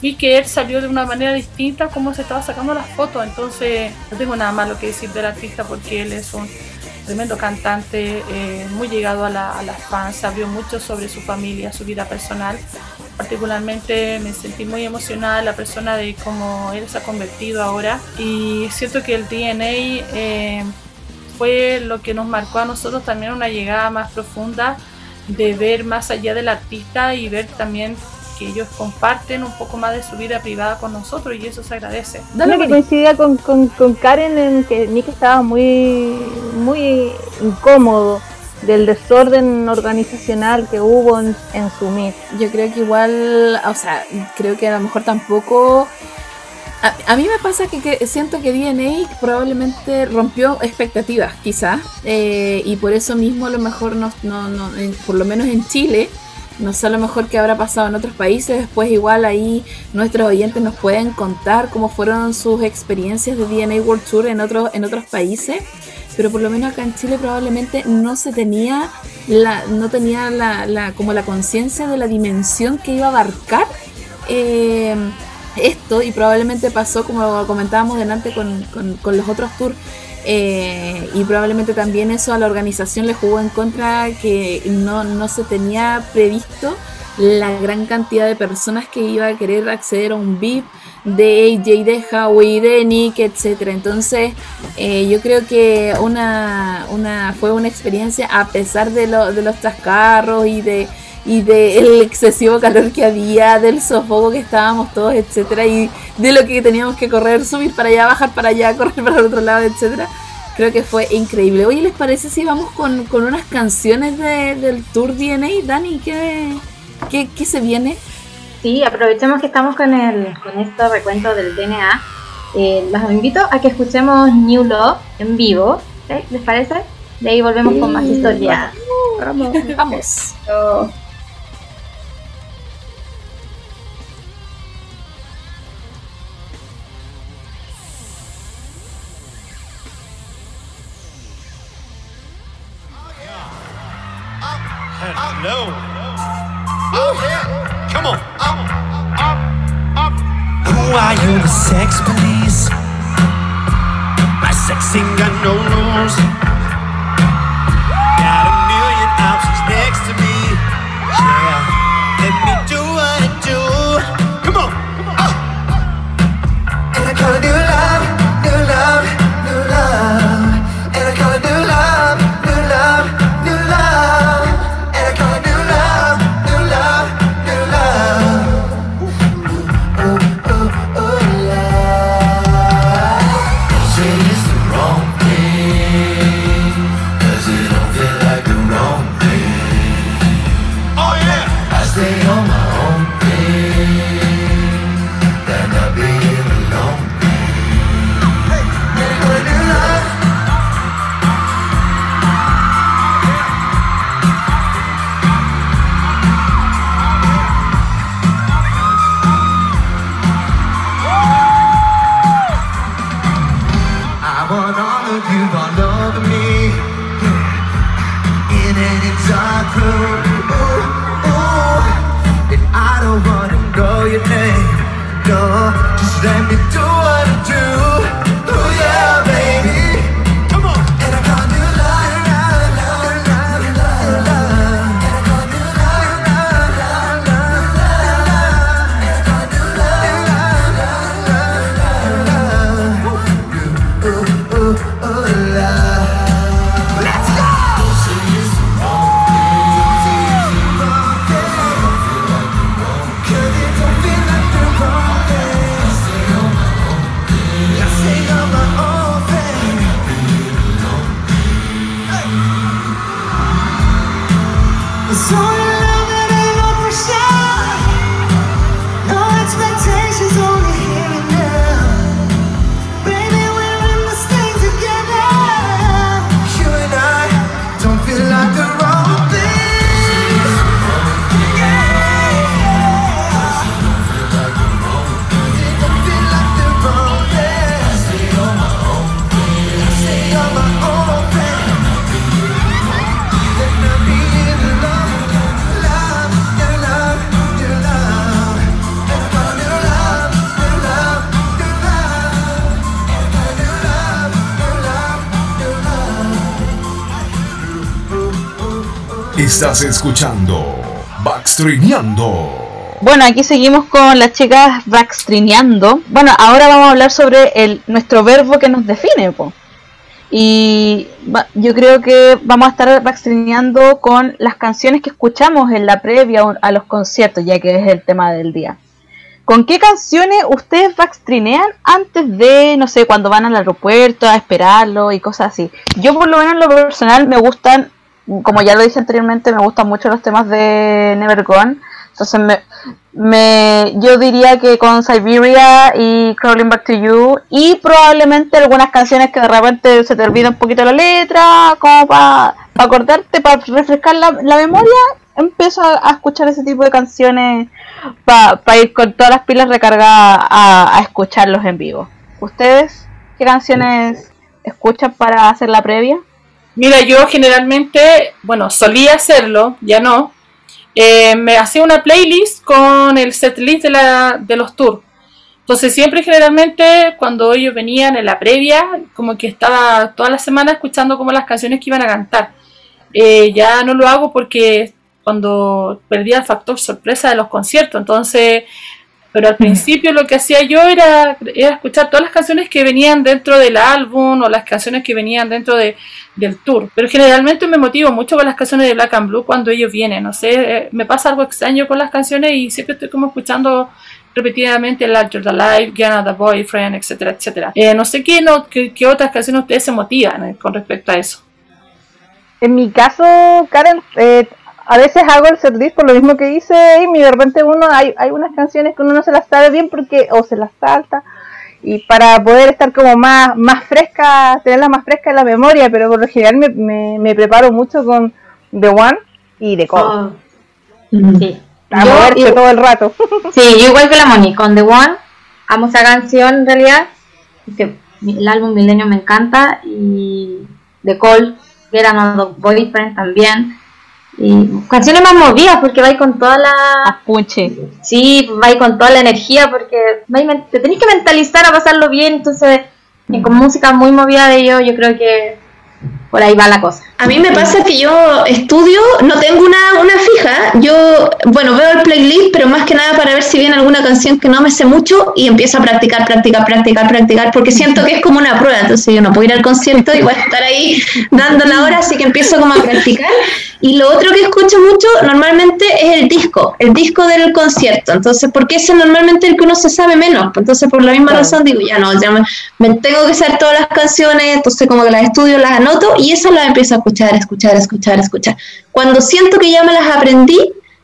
Vi que él salió de una manera distinta como se estaba sacando las fotos, entonces no tengo nada malo que decir del artista porque él es un tremendo cantante, eh, muy llegado a, la- a las fans, sabió mucho sobre su familia, su vida personal. Particularmente me sentí muy emocionada la persona de cómo él se ha convertido ahora y siento que el DNA eh, fue lo que nos marcó a nosotros también una llegada más profunda de ver más allá del artista y ver también que ellos comparten un poco más de su vida privada con nosotros y eso se agradece.
Dale que coincidía con, con, con Karen en que Nick estaba muy, muy incómodo del desorden organizacional que hubo en, en su meet.
Yo creo que igual, o sea, creo que a lo mejor tampoco. A, a mí me pasa que, que siento que DNA probablemente rompió expectativas, quizás, eh, y por eso mismo a lo mejor no, no, no en- por lo menos en Chile, no sé a lo mejor qué habrá pasado en otros países, después igual ahí nuestros oyentes nos pueden contar cómo fueron sus experiencias de DNA World Tour en otros, en otros países, pero por lo menos acá en Chile probablemente no se tenía la, no tenía la, la- como la conciencia de la dimensión que iba a abarcar eh, esto y probablemente pasó como comentábamos delante con, con- con los otros tours eh, y probablemente también eso a la organización le jugó en contra que no, no se tenía previsto la gran cantidad de personas que iba a querer acceder a un VIP de AJ, de Howie, de Nick, etcétera. Entonces, eh, yo creo que una, una fue una experiencia a pesar de, lo- de los chascarros y de y del excesivo calor que había, del sofoco que estábamos todos, etcétera, y de lo que teníamos que correr, subir para allá, bajar para allá, correr para el otro lado, etcétera. Creo que fue increíble. Oye, ¿les parece si vamos con, con unas canciones de- del Tour DNA? Dani, ¿qué, qué, qué se viene?
Sí, aprovechemos que estamos con el con este recuento del DNA. Eh, los invito a que escuchemos New Love en vivo. ¿sí? ¿Les parece? De ahí volvemos con más historias.
Vamos. Vamos.
Hello. Oh yeah. Come on. Who are you, the sex police? My sex ain't got no rules.
Estás escuchando Backstreameando.
Bueno, aquí seguimos con las chicas backstreameando. Bueno, ahora vamos a hablar sobre el, nuestro verbo que nos define, po. Y yo creo que vamos a estar backstreameando con las canciones que escuchamos en la previa a los conciertos, ya que es el tema del día. ¿Con qué canciones ustedes backstreamean antes de, no sé, cuando van al aeropuerto a esperarlo y cosas así? Yo por lo menos en lo personal me gustan, como ya lo dije anteriormente, me gustan mucho los temas de Never Gone. Entonces me, me yo diría que con Siberia y Crawling Back to You y probablemente algunas canciones que de repente se te olvida un poquito la letra, como para acordarte, para refrescar la, la memoria, empiezo a, escuchar ese tipo de canciones para ir con todas las pilas recargadas a, a escucharlos en vivo. ¿Ustedes qué canciones escuchan para hacer la previa?
Mira, yo generalmente, bueno, solía hacerlo, ya no. Eh, me hacía una playlist con el setlist de, la, de los tours. Entonces siempre generalmente cuando ellos venían en la previa, como que estaba toda la semana escuchando como las canciones que iban a cantar. Eh, ya no lo hago porque cuando perdía el factor sorpresa de los conciertos, entonces, pero al principio lo que hacía yo era, era escuchar todas las canciones que venían dentro del álbum o las canciones que venían dentro de, del tour. Pero generalmente me motivo mucho con las canciones de Black and Blue cuando ellos vienen, no sé, eh, me pasa algo extraño con las canciones y siempre estoy como escuchando repetidamente Larger Than Life, Get Another Boyfriend, etcétera, etcétera. Eh, no sé qué, no, qué, qué otras canciones ustedes se motivan eh, con respecto a eso.
En mi caso, Karen, eh, a veces hago el setlist por lo mismo que dice Amy. De repente uno hay, hay unas canciones que uno no se las sabe bien porque o se las salta y para poder estar como más más fresca, tenerlas más fresca en la memoria, pero por lo general me, me, me preparo mucho con The One y The Call.
Oh. Sí.
A
Yo-
moverse
yo-
todo el rato.
Sí, yo igual que la Moni, con The One, amo esa canción en realidad. Este, el álbum Milenio me encanta y The Call, que era Another Boyfriend también. Y canciones más movidas porque va ahí con toda la...
Punche.
Sí, va ahí con toda la energía porque va ahí men- te tenés que mentalizar a pasarlo bien, entonces con música muy movida de ellos yo creo que por ahí va la cosa.
A mí me pasa que yo estudio, no tengo una, una fija, yo, bueno, veo el playlist, pero más que nada para ver si viene alguna canción que no me sé mucho y empiezo a practicar, practicar, practicar, practicar, porque siento que es como una prueba, entonces yo no puedo ir al concierto y voy a estar ahí dando la hora, así que empiezo como a practicar. Y lo otro que escucho mucho normalmente es el disco, el disco del concierto, entonces, porque ese es normalmente el que uno se sabe menos, entonces por la misma razón digo, ya no, ya me, me tengo que saber todas las canciones, entonces como que las estudio, las anoto y esas las empiezo a escuchar, escuchar, escuchar, escuchar. Cuando siento que ya me las aprendí,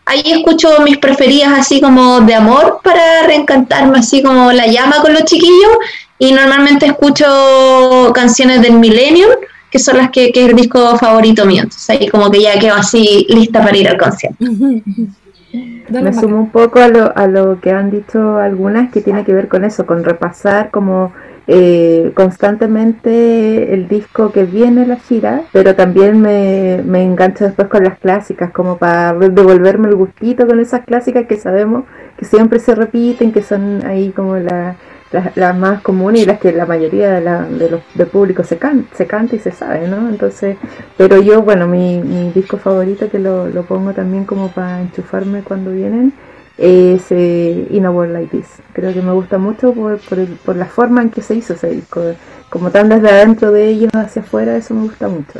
ahí escucho mis preferidas así como de amor para reencantarme, así como la llama con los chiquillos y normalmente escucho canciones del Millennium, que son las que, que es el disco favorito mío, entonces ahí como que ya quedo así lista para ir al concierto.
Me sumo un poco a lo, a lo que han dicho algunas que tiene que ver con eso, con repasar como eh, constantemente el disco que viene la gira, pero también me, me engancho después con las clásicas, como para devolverme el gustito con esas clásicas que sabemos que siempre se repiten, que son ahí como la- las, las más comunes y las que la mayoría de, la, de los del público se, can, se canta y se sabe, ¿no? Entonces, pero yo, bueno, mi, mi disco favorito que lo, lo pongo también como para enchufarme cuando vienen es In a World Like This. Creo que me gusta mucho por, por, el- por la forma en que se hizo ese disco. Como tan desde adentro de ellos hacia afuera, eso me gusta mucho.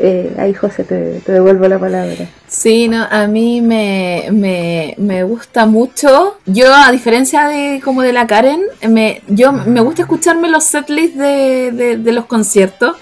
Eh, ahí, José, te, te devuelvo la palabra.
Sí, no, a mí me, me, me gusta mucho. Yo, a diferencia de como de la Karen, me, yo me gusta escucharme los setlists de, de, de los conciertos,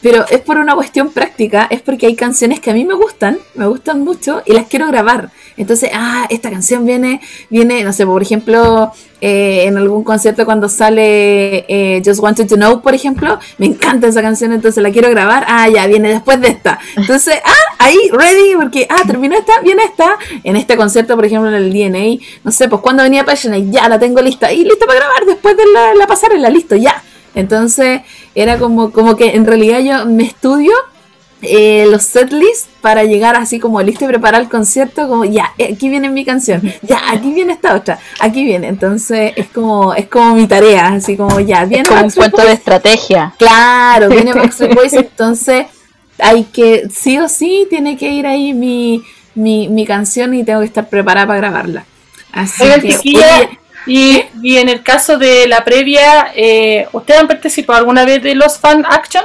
pero es por una cuestión práctica, es porque hay canciones que a mí me gustan, me gustan mucho y las quiero grabar. Entonces, ah, esta canción viene, viene, no sé, por ejemplo, eh, en algún concierto cuando sale eh, Just Wanted to Know, por ejemplo, me encanta esa canción, entonces la quiero grabar, ah, ya, viene después de esta. Entonces, ah, ahí, ready, porque, ah, terminó esta, viene esta. En este concierto, por ejemplo, en el DNA, no sé, pues cuando venía Passionate, ya la tengo lista, y lista para grabar después de la, la pasarela, listo, ya. Entonces, era como, como que en realidad yo me estudio eh, los setlists para llegar así como listo y preparar el concierto, como ya, eh, aquí viene mi canción, ya, aquí viene esta otra, aquí viene. Entonces es como, es como mi tarea, así como ya, viene
Es como un cuento de estrategia.
Claro, viene Backstreet Boys, entonces hay que, sí o sí, tiene que ir ahí mi, mi, mi canción y tengo que estar preparada para grabarla. Así
Oigan,
que, oye,
y, y en el caso de la previa, eh, ¿ustedes han participado alguna vez de los fan action?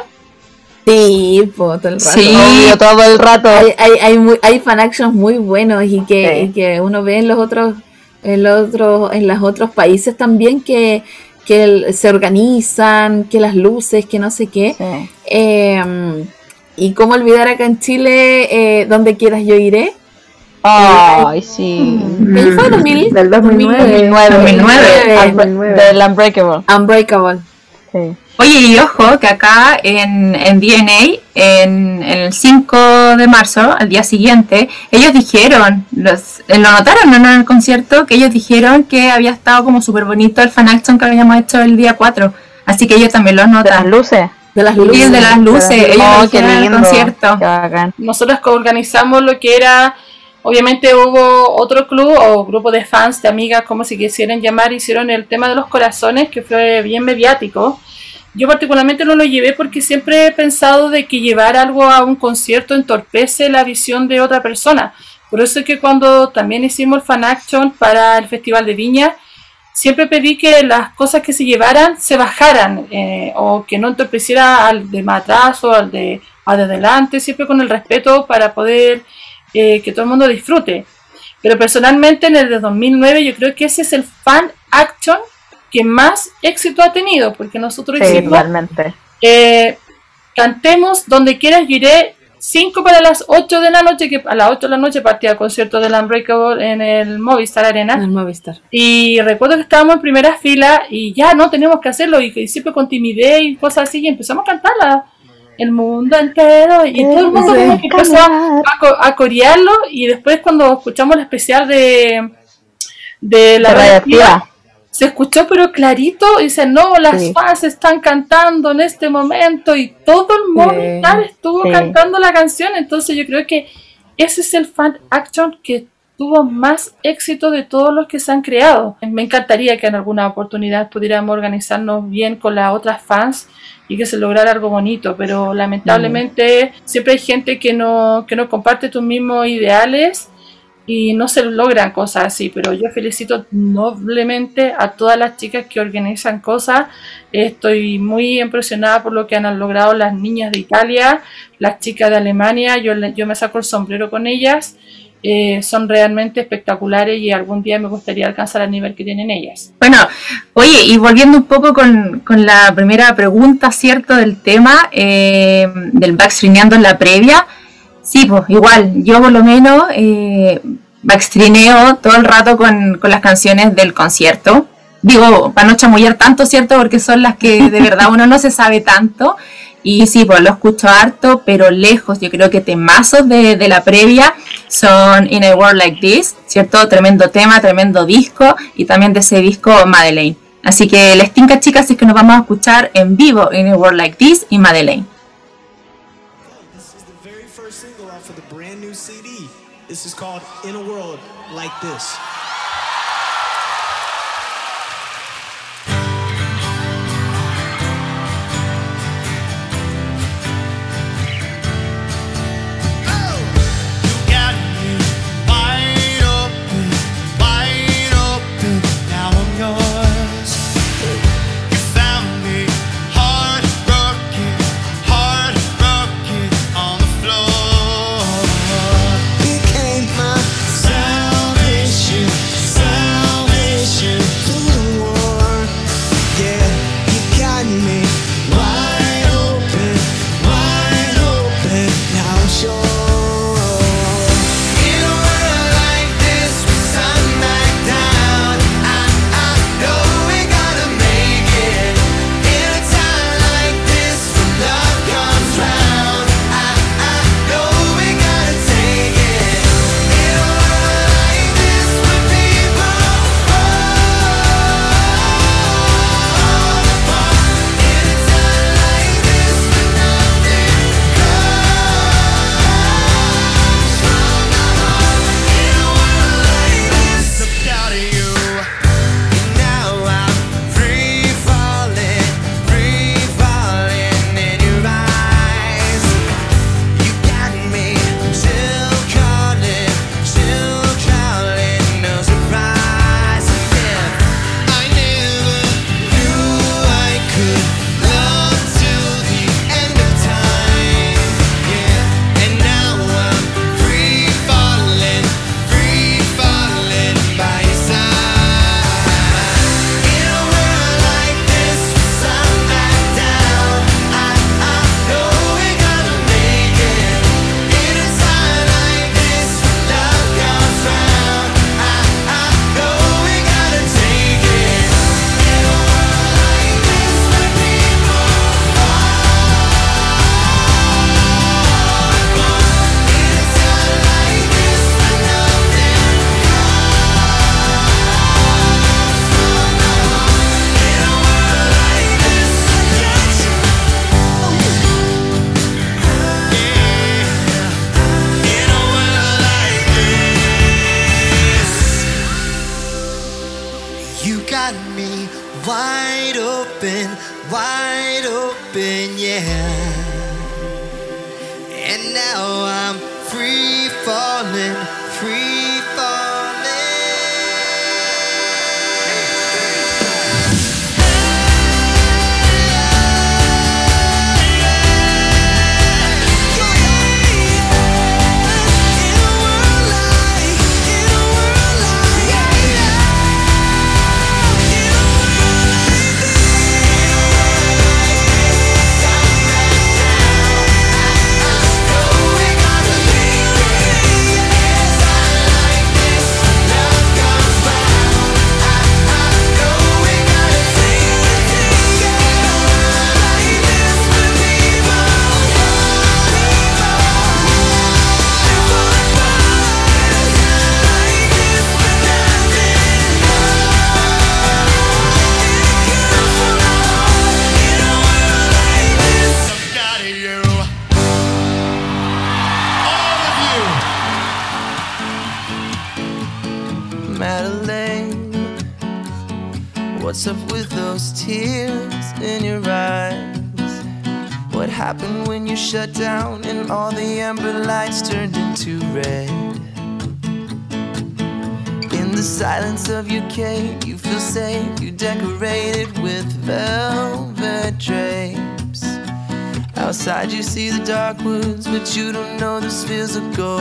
Sí, po, todo el rato.
Sí, obvio, todo el rato.
Hay, hay, hay, muy- hay fan actions muy buenos y que,
Sí.
y que uno ve en los otros, en los otros, en los otros países también que, que el- se organizan, que las luces, que no sé qué.
Sí.
Eh, y cómo olvidar acá en Chile, eh, donde quieras yo iré.
Ay, sí.
¿Qué fue? 2000,
Del 2009.
2009.
2009.
Del Unbreakable.
Unbreakable.
Sí.
Oye, y ojo, que acá en, en DNA, en, en el 5 de marzo, al día siguiente, ellos dijeron, los, eh, lo notaron ¿no? en el concierto, que ellos dijeron que había estado como súper bonito el fan action que habíamos hecho el día 4. Así que ellos también lo
De las
notan.
luces.
De las
Sí,
luces.
de las luces, ellos
Oh,
lo
qué
en el
lindo.
concierto.
Qué.
Nosotros que organizamos lo que era, obviamente hubo otro club o grupo de fans, de amigas, como se quisieran llamar, hicieron el tema de los corazones, que fue bien mediático. Yo particularmente no lo llevé porque siempre he pensado de que llevar algo a un concierto entorpece la visión de otra persona. Por eso es que cuando también hicimos el fan action para el Festival de Viña, siempre pedí que las cosas que se llevaran se bajaran eh, o que no entorpeciera al de más atrás o al de, al de adelante, siempre con el respeto para poder eh, que todo el mundo disfrute. Pero personalmente en el de 2009 yo creo que ese es el fan action que más éxito ha tenido, porque nosotros
Sí,
hicimos eh, cantemos donde quieras, yo iré 5 para las 8 de la noche, que a las 8 de la noche partía el concierto del Unbreakable en el Movistar Arena.
En el Movistar.
Y recuerdo que estábamos en primera fila y ya no tenemos que hacerlo, y, que siempre con timidez y cosas así, y empezamos a cantarla. El mundo entero, y todo el mundo como que empezó a, co- a corearlo, y después cuando escuchamos el especial de, de la radioactiva,
radioactiva.
Se escuchó pero clarito, y dice, no, las
Sí.
fans están cantando en este momento, y todo el Movistar estuvo
Sí.
cantando la canción, entonces yo creo que ese es el fan action que tuvo más éxito de todos los que se han creado. Me encantaría que en alguna oportunidad pudiéramos organizarnos bien con las otras fans y que se lograra algo bonito, pero lamentablemente siempre hay gente que no, que no comparte tus mismos ideales y no se logran cosas así, pero yo felicito noblemente a todas las chicas que organizan cosas. Estoy muy impresionada por lo que han logrado las niñas de Italia, las chicas de Alemania, yo, yo me saco el sombrero con ellas. Eh, son realmente espectaculares y algún día me gustaría alcanzar el nivel que tienen ellas.
Bueno, oye, y volviendo un poco con, con la primera pregunta, ¿cierto? Del tema eh, del backstreameando en la previa. Sí, pues igual, yo por lo menos eh, todo el rato con, con las canciones del concierto. Digo, para no chamullar tanto, ¿cierto? Porque son las que de verdad uno no se sabe tanto. Y sí, pues lo escucho harto, pero lejos. Yo creo que temazos de, de, la previa son In a World Like This, ¿cierto? Tremendo tema, tremendo disco. Y también de ese disco Madeleine. Así que les tinca, chicas, es que nos vamos a escuchar en vivo In a World Like This y Madeleine.
This is called In a World Like This. dark woods, but you don't know this feels a goal.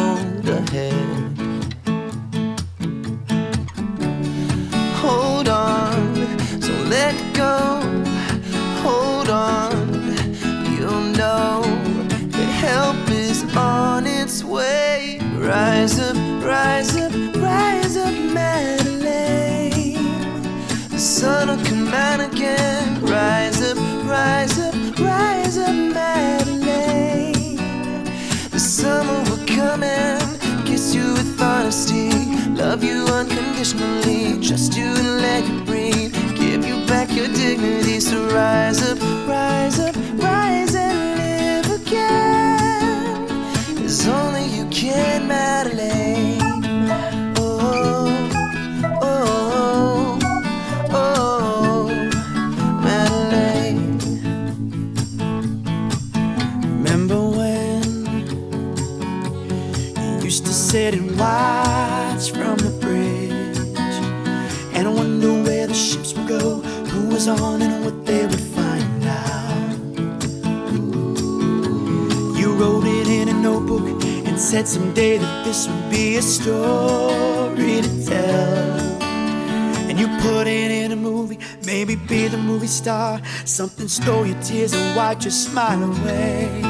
Something stole your tears and wiped your smile away.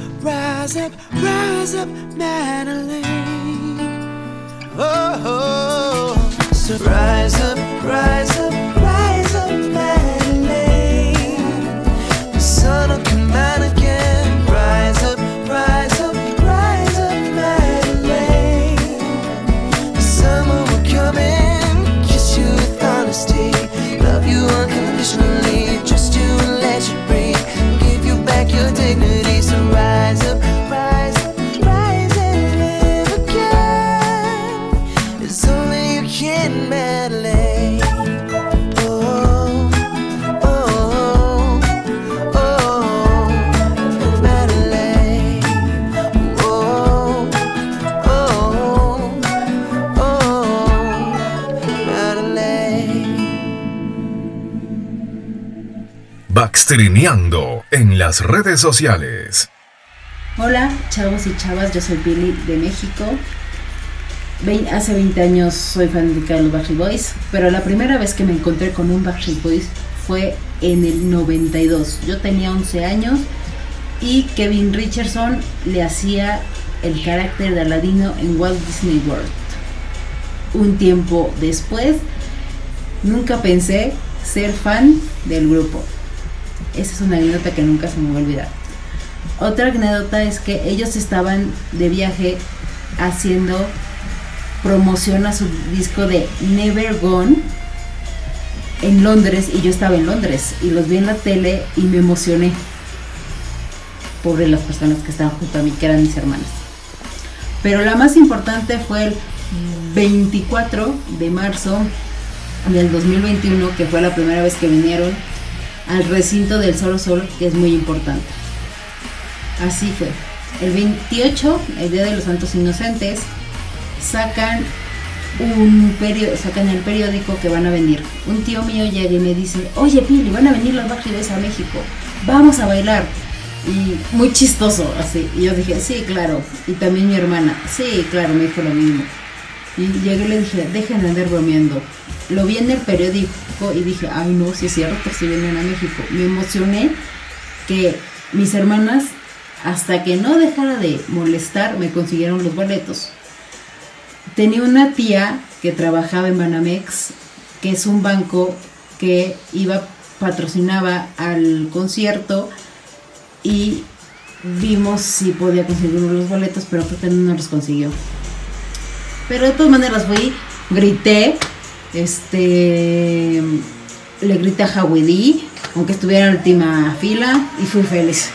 Up, rise up, rise up, Madeline. Oh, oh. so rise up, rise up, rise up, Madeline. The sun will come out again.
Baxtrineando en las redes sociales.
Hola, chavos y chavas, yo soy Billy de México. Vein- hace 20 años soy fanática de los Backstreet Boys, pero la primera vez que me encontré con un Backstreet Boys fue en el 92. Yo tenía 11 años y Kevin Richardson le hacía el carácter de Aladino en Walt Disney World. Un tiempo después, nunca pensé ser fan del grupo. Esa es una anécdota que nunca se me va a olvidar. Otra anécdota es que ellos estaban de viaje haciendo promoción a su disco de Never Gone en Londres y yo estaba en Londres y los vi en la tele y me emocioné. Pobre las personas que estaban junto a mí, que eran mis hermanas. Pero la más importante fue el 24 de marzo del 2021, que fue la primera vez que vinieron al recinto del Solo Sol, que es muy importante. Así fue. El 28, el Día de los Santos Inocentes, sacan un periódico, sacan el periódico que van a venir. Un tío mío llega y me dice, oye Pili, van a venir los Backstreet a México, vamos a bailar. Y muy chistoso, así. Y yo dije, sí, claro. Y también mi hermana, sí, claro, me dijo lo mismo. Y llegué y le dije, dejen de andar bromeando. Lo vi en el periódico y dije, ay no, si es cierto, si vienen a México. Me emocioné que mis hermanas, hasta que no dejara de molestar, me consiguieron los boletos. Tenía una tía que trabajaba en Banamex, que es un banco que iba, patrocinaba al concierto y vimos si podía conseguir los boletos, pero creo que no los consiguió. Pero de todas maneras fui, grité, este, le grité a aunque estuviera en última fila, y fui feliz.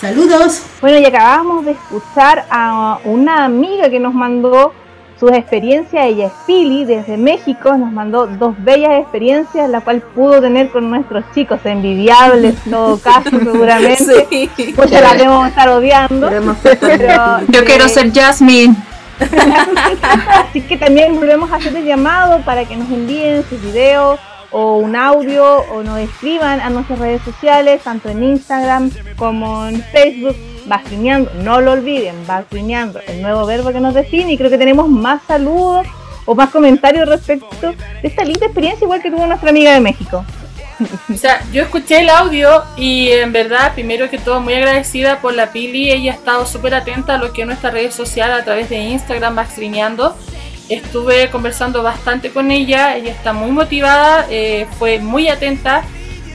Saludos.
Bueno, y acabamos de escuchar a una amiga que nos mandó sus experiencias. Ella es Pili, desde México. Nos mandó dos bellas experiencias, la cual pudo tener con nuestros chicos. Envidiables, en todo caso, seguramente.
Sí.
Pues se la debemos estar odiando. Pero,
Yo quiero ser Jasmine.
Así que también volvemos a hacer el llamado para que nos envíen sus videos o un audio o nos escriban a nuestras redes sociales, tanto en Instagram como en Facebook, Bastrineando, no lo olviden, Bastrineando, el nuevo verbo que nos define y creo que tenemos más saludos o más comentarios respecto de esta linda experiencia igual que tuvo nuestra amiga de México.
O sea, yo escuché el audio y en verdad, primero que todo, muy agradecida por la Pili. Ella ha estado súper atenta a lo que es nuestra red social a través de Instagram, Bastrineando. Estuve conversando bastante con ella, ella está muy motivada, eh, fue muy atenta,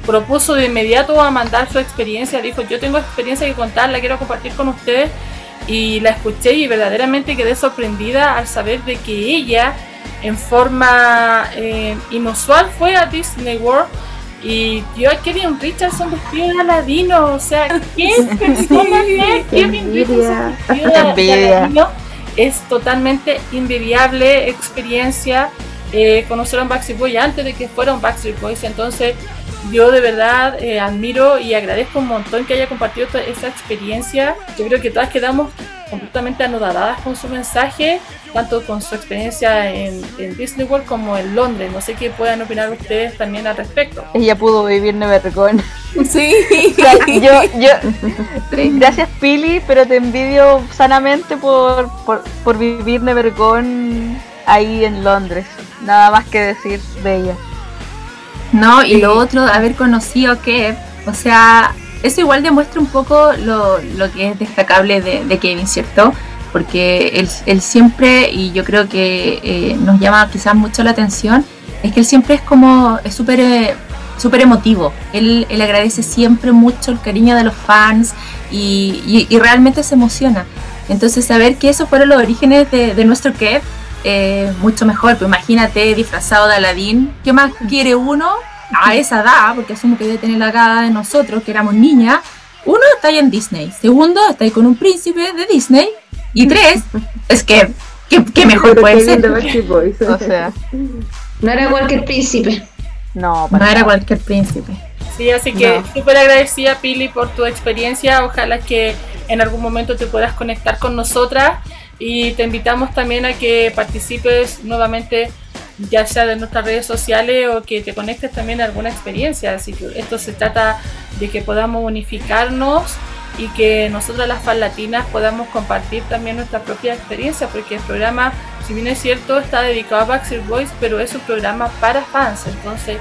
propuso de inmediato a mandar su experiencia, dijo yo tengo experiencia que contar, la quiero compartir con ustedes y la escuché y verdaderamente quedé sorprendida al saber de que ella en forma eh, inusual fue a Disney World y vio a Kevin Richardson vestido de Aladino, o sea, ¿qué persona es Kevin Richardson vestido de-. Aladino? Es totalmente envidiable experiencia eh, conocer a un Backstreet Boy antes de que fuera un Backstreet Boys, entonces yo de verdad eh, admiro y agradezco un montón que haya compartido toda esa experiencia. Yo creo que todas quedamos completamente anodadas con su mensaje, tanto con su experiencia en, en Disney World como en Londres. No sé qué puedan opinar ustedes también al respecto.
Ella pudo vivir Nevergone.
Sí.
Yo, yo, gracias Pili, pero te envidio sanamente por, por, por vivir Nevergone ahí en Londres. Nada más que decir de ella.
No, y lo otro, haber conocido a Kev, o sea, eso igual demuestra un poco lo, lo que es destacable de, de Kevin, ¿cierto? Porque él, él siempre, y yo creo que eh, nos llama quizás mucho la atención, es que él siempre es como, es súper eh, súper emotivo. Él, él agradece siempre mucho el cariño de los fans y, y- y realmente se emociona. Entonces, saber que esos fueron los orígenes de, de nuestro Kev, eh, mucho mejor. Pues imagínate disfrazado de Aladdin. ¿Qué más quiere uno a esa edad? Porque asumo que debe tener la edad de nosotros, que éramos niñas. Uno, está ahí en Disney. Segundo, está ahí con un príncipe de Disney. Y tres, es que, ¿qué, qué mejor
Pero
puede ser?
O sea,
No era cualquier príncipe.
no,
No era cualquier príncipe.
Sí, así que
No.
súper agradecida Pili por tu experiencia. Ojalá que en algún momento te puedas conectar con nosotras y te invitamos también a que participes nuevamente ya sea de nuestras redes sociales o que te conectes también a alguna experiencia. Así que esto se trata de que podamos unificarnos y que nosotras las fan latinas podamos compartir también nuestra propia experiencia, porque el programa, si bien es cierto, está dedicado a Backstreet Boys, pero es un programa para fans, entonces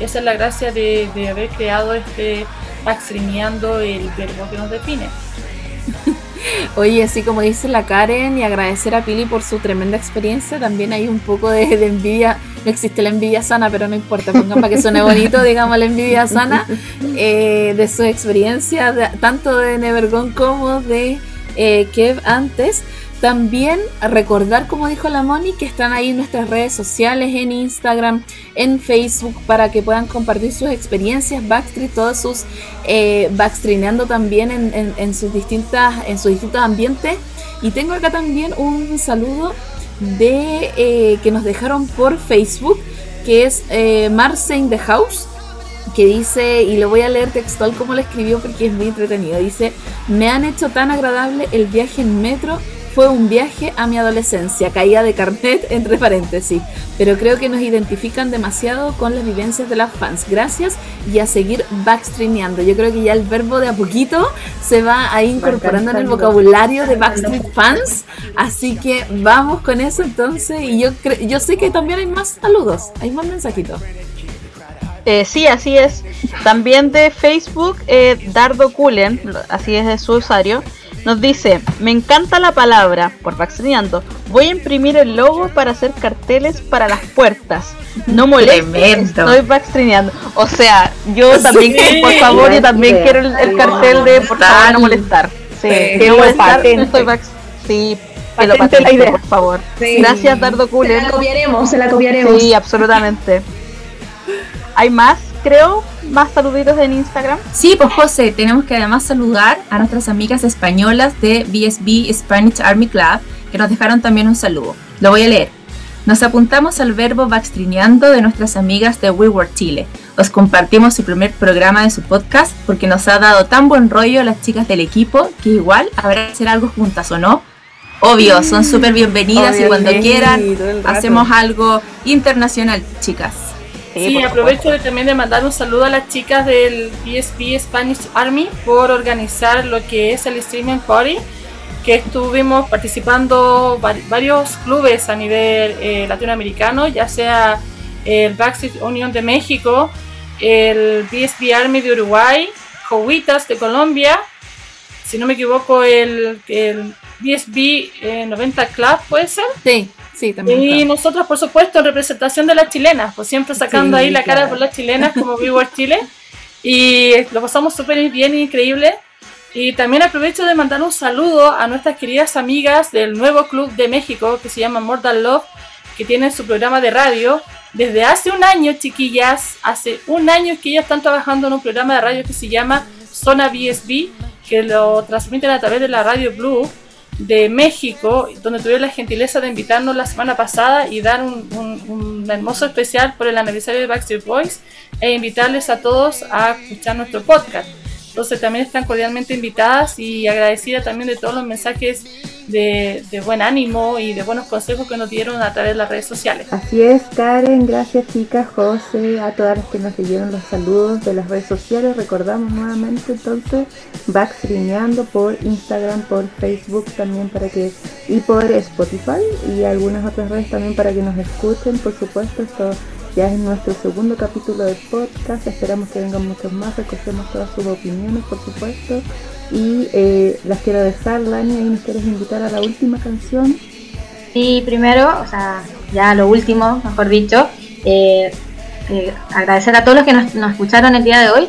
esa es la gracia de, de haber creado este Backstreameando el verbo que nos define.
Oye, así como dice la Karen, y agradecer a Pili por su tremenda experiencia, también hay un poco de, envidia. No existe la envidia sana, pero no importa, pongan para que suene bonito, digamos la envidia sana, eh, de su experiencia, tanto de Nevergone como de eh, Kev antes. También recordar, como dijo la Moni, que están ahí en nuestras redes sociales, en Instagram, en Facebook, para que puedan compartir sus experiencias Backstreet, todos sus eh, también en, sus distintas, en sus distintos ambientes. Y tengo acá también un saludo de eh, que nos dejaron por Facebook, que es eh, the House que dice, y lo voy a leer textual como lo escribió porque es muy entretenido, dice, me han hecho tan agradable el viaje en metro, fue un viaje a mi adolescencia, caída de carnet entre paréntesis, pero creo que nos identifican demasiado con las vivencias de las fans, gracias y a seguir backstreameando, yo creo que ya el verbo de a poquito se va ahí incorporando en el vocabulario de Backstreet Fans, así que vamos con eso entonces, y yo, yo sé que también hay más saludos, hay más mensajitos.
Eh, sí, así es. También de Facebook, eh, Dardo Kulen, así es de su usuario, nos dice, me encanta la palabra, por vaccinando, voy a imprimir el logo para hacer carteles para las puertas. No
Tremendo.
estoy backstreameando. O sea, yo también,
Sí.
por favor, yo también
Sí.
quiero el, el cartel de por favor no molestar. Sí,
que
no
lo
molestar,
patente.
estoy back- Sí, que lo
Patente la
patente,
idea.
por favor.
Sí.
Gracias, Dardo
Se
Kulen.
la copiaremos, se la copiaremos.
Sí, absolutamente. Hay más, creo, más saluditos en Instagram.
Sí, pues José, tenemos que además saludar a nuestras amigas españolas de BSB Spanish Army Club que nos dejaron también un saludo. Lo voy a leer. Nos apuntamos al verbo backstreameando de nuestras amigas de We Were Chile. Os compartimos su primer programa de su podcast porque nos ha dado tan buen rollo las chicas del equipo que igual habrá que hacer algo juntas o no. Obvio, son súper bienvenidas y cuando quieran hacemos algo internacional, chicas.
Sí,
por
aprovecho de, también de mandar un saludo a las chicas del PSP Spanish Army por organizar lo que es el Streaming Party, que estuvimos participando vari- varios clubes a nivel eh, latinoamericano, ya sea el Backstreet Union de México, el PSP Army de Uruguay, Jovitas de Colombia, si no me equivoco, el, el BSB eh, 90 Club, ¿puede ser?
Sí, sí, también.
Y nosotros, por supuesto, en representación de las chilenas, pues siempre sacando
Sí,
ahí la cara
claro.
por las chilenas como Viewers Chile. Y lo pasamos súper bien, increíble. Y también aprovecho de mandar un saludo a nuestras queridas amigas del nuevo club de México que se llama Mortal Love, que tienen su programa de radio. Desde hace un año, chiquillas, hace un año que ellas están trabajando en un programa de radio que se llama Zona BSB, que lo transmiten a través de la Radio Blue de México, donde tuvieron la gentileza de invitarnos la semana pasada y dar un, un- hermoso especial por el aniversario de Backstreet Boys e invitarles a todos a escuchar nuestro podcast. Entonces también están cordialmente invitadas y agradecidas también de todos los mensajes de, buen ánimo y de buenos consejos que nos dieron a través de las redes sociales.
Así es, Karen, gracias chicas, José, a todas las que nos leyeron los saludos de las redes sociales. Recordamos nuevamente entonces Backstreameando por Instagram, por Facebook también para que y por Spotify y algunas otras redes también para que nos escuchen. Por supuesto, esto ya es nuestro segundo capítulo de podcast. Esperamos que vengan muchos más, recogemos todas sus opiniones, por supuesto. Y eh, las quiero dejar, Lani, ahí nos quieres invitar a la última canción.
Sí, primero, o sea, ya lo último, mejor dicho, eh, eh, agradecer a todos los que nos, escucharon el día de hoy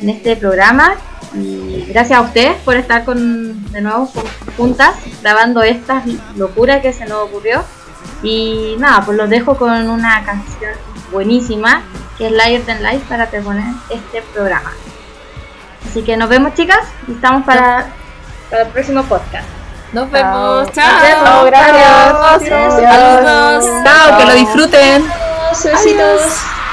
en este programa y gracias a ustedes por estar con, de nuevo ju- juntas grabando esta locura que se nos ocurrió. Y nada, pues los dejo con una canción buenísima que es Liar Than Life para terminar este programa. Así que nos vemos chicas y estamos para, para el próximo podcast.
Nos vemos. Chao.
vemos, gracias.
Saludos.
Chao, que lo disfruten.
Besitos.
That's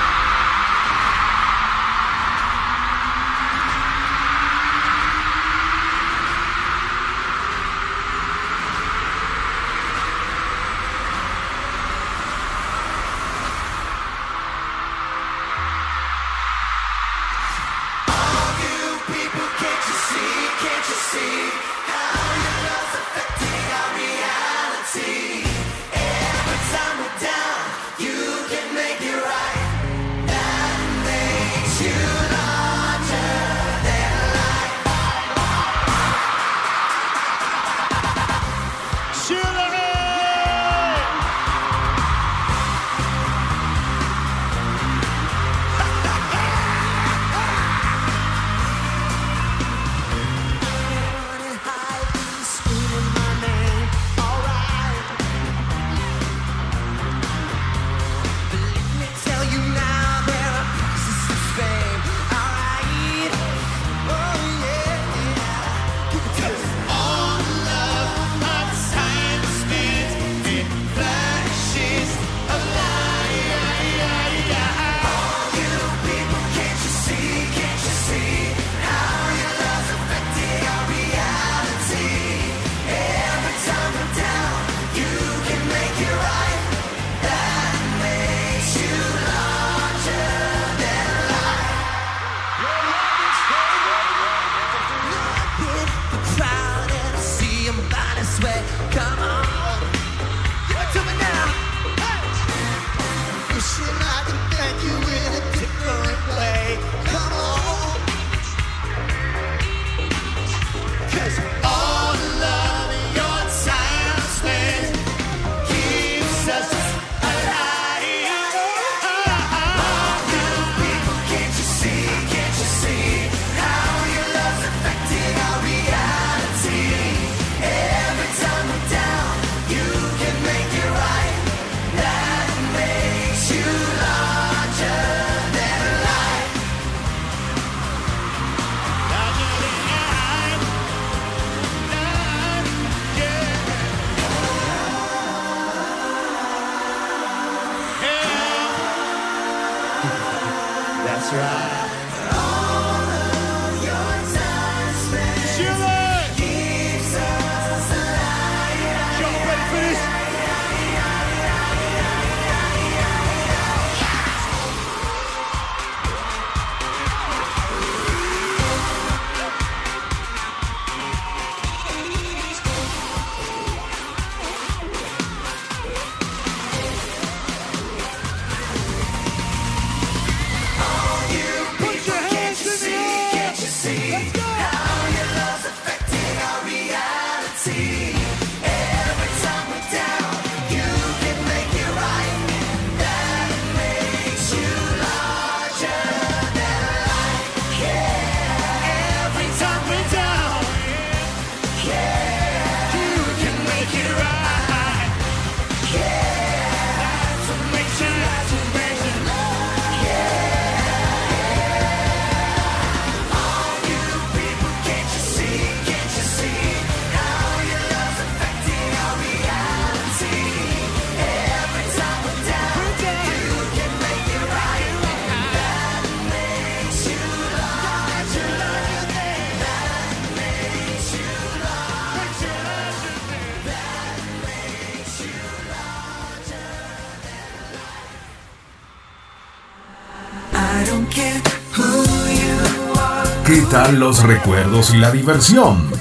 are.
¿Qué tal los recuerdos y la diversión?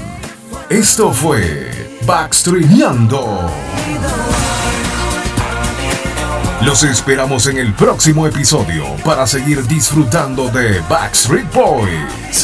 Esto fue Backstreameando. Los esperamos en el próximo episodio para seguir disfrutando de Backstreet Boys.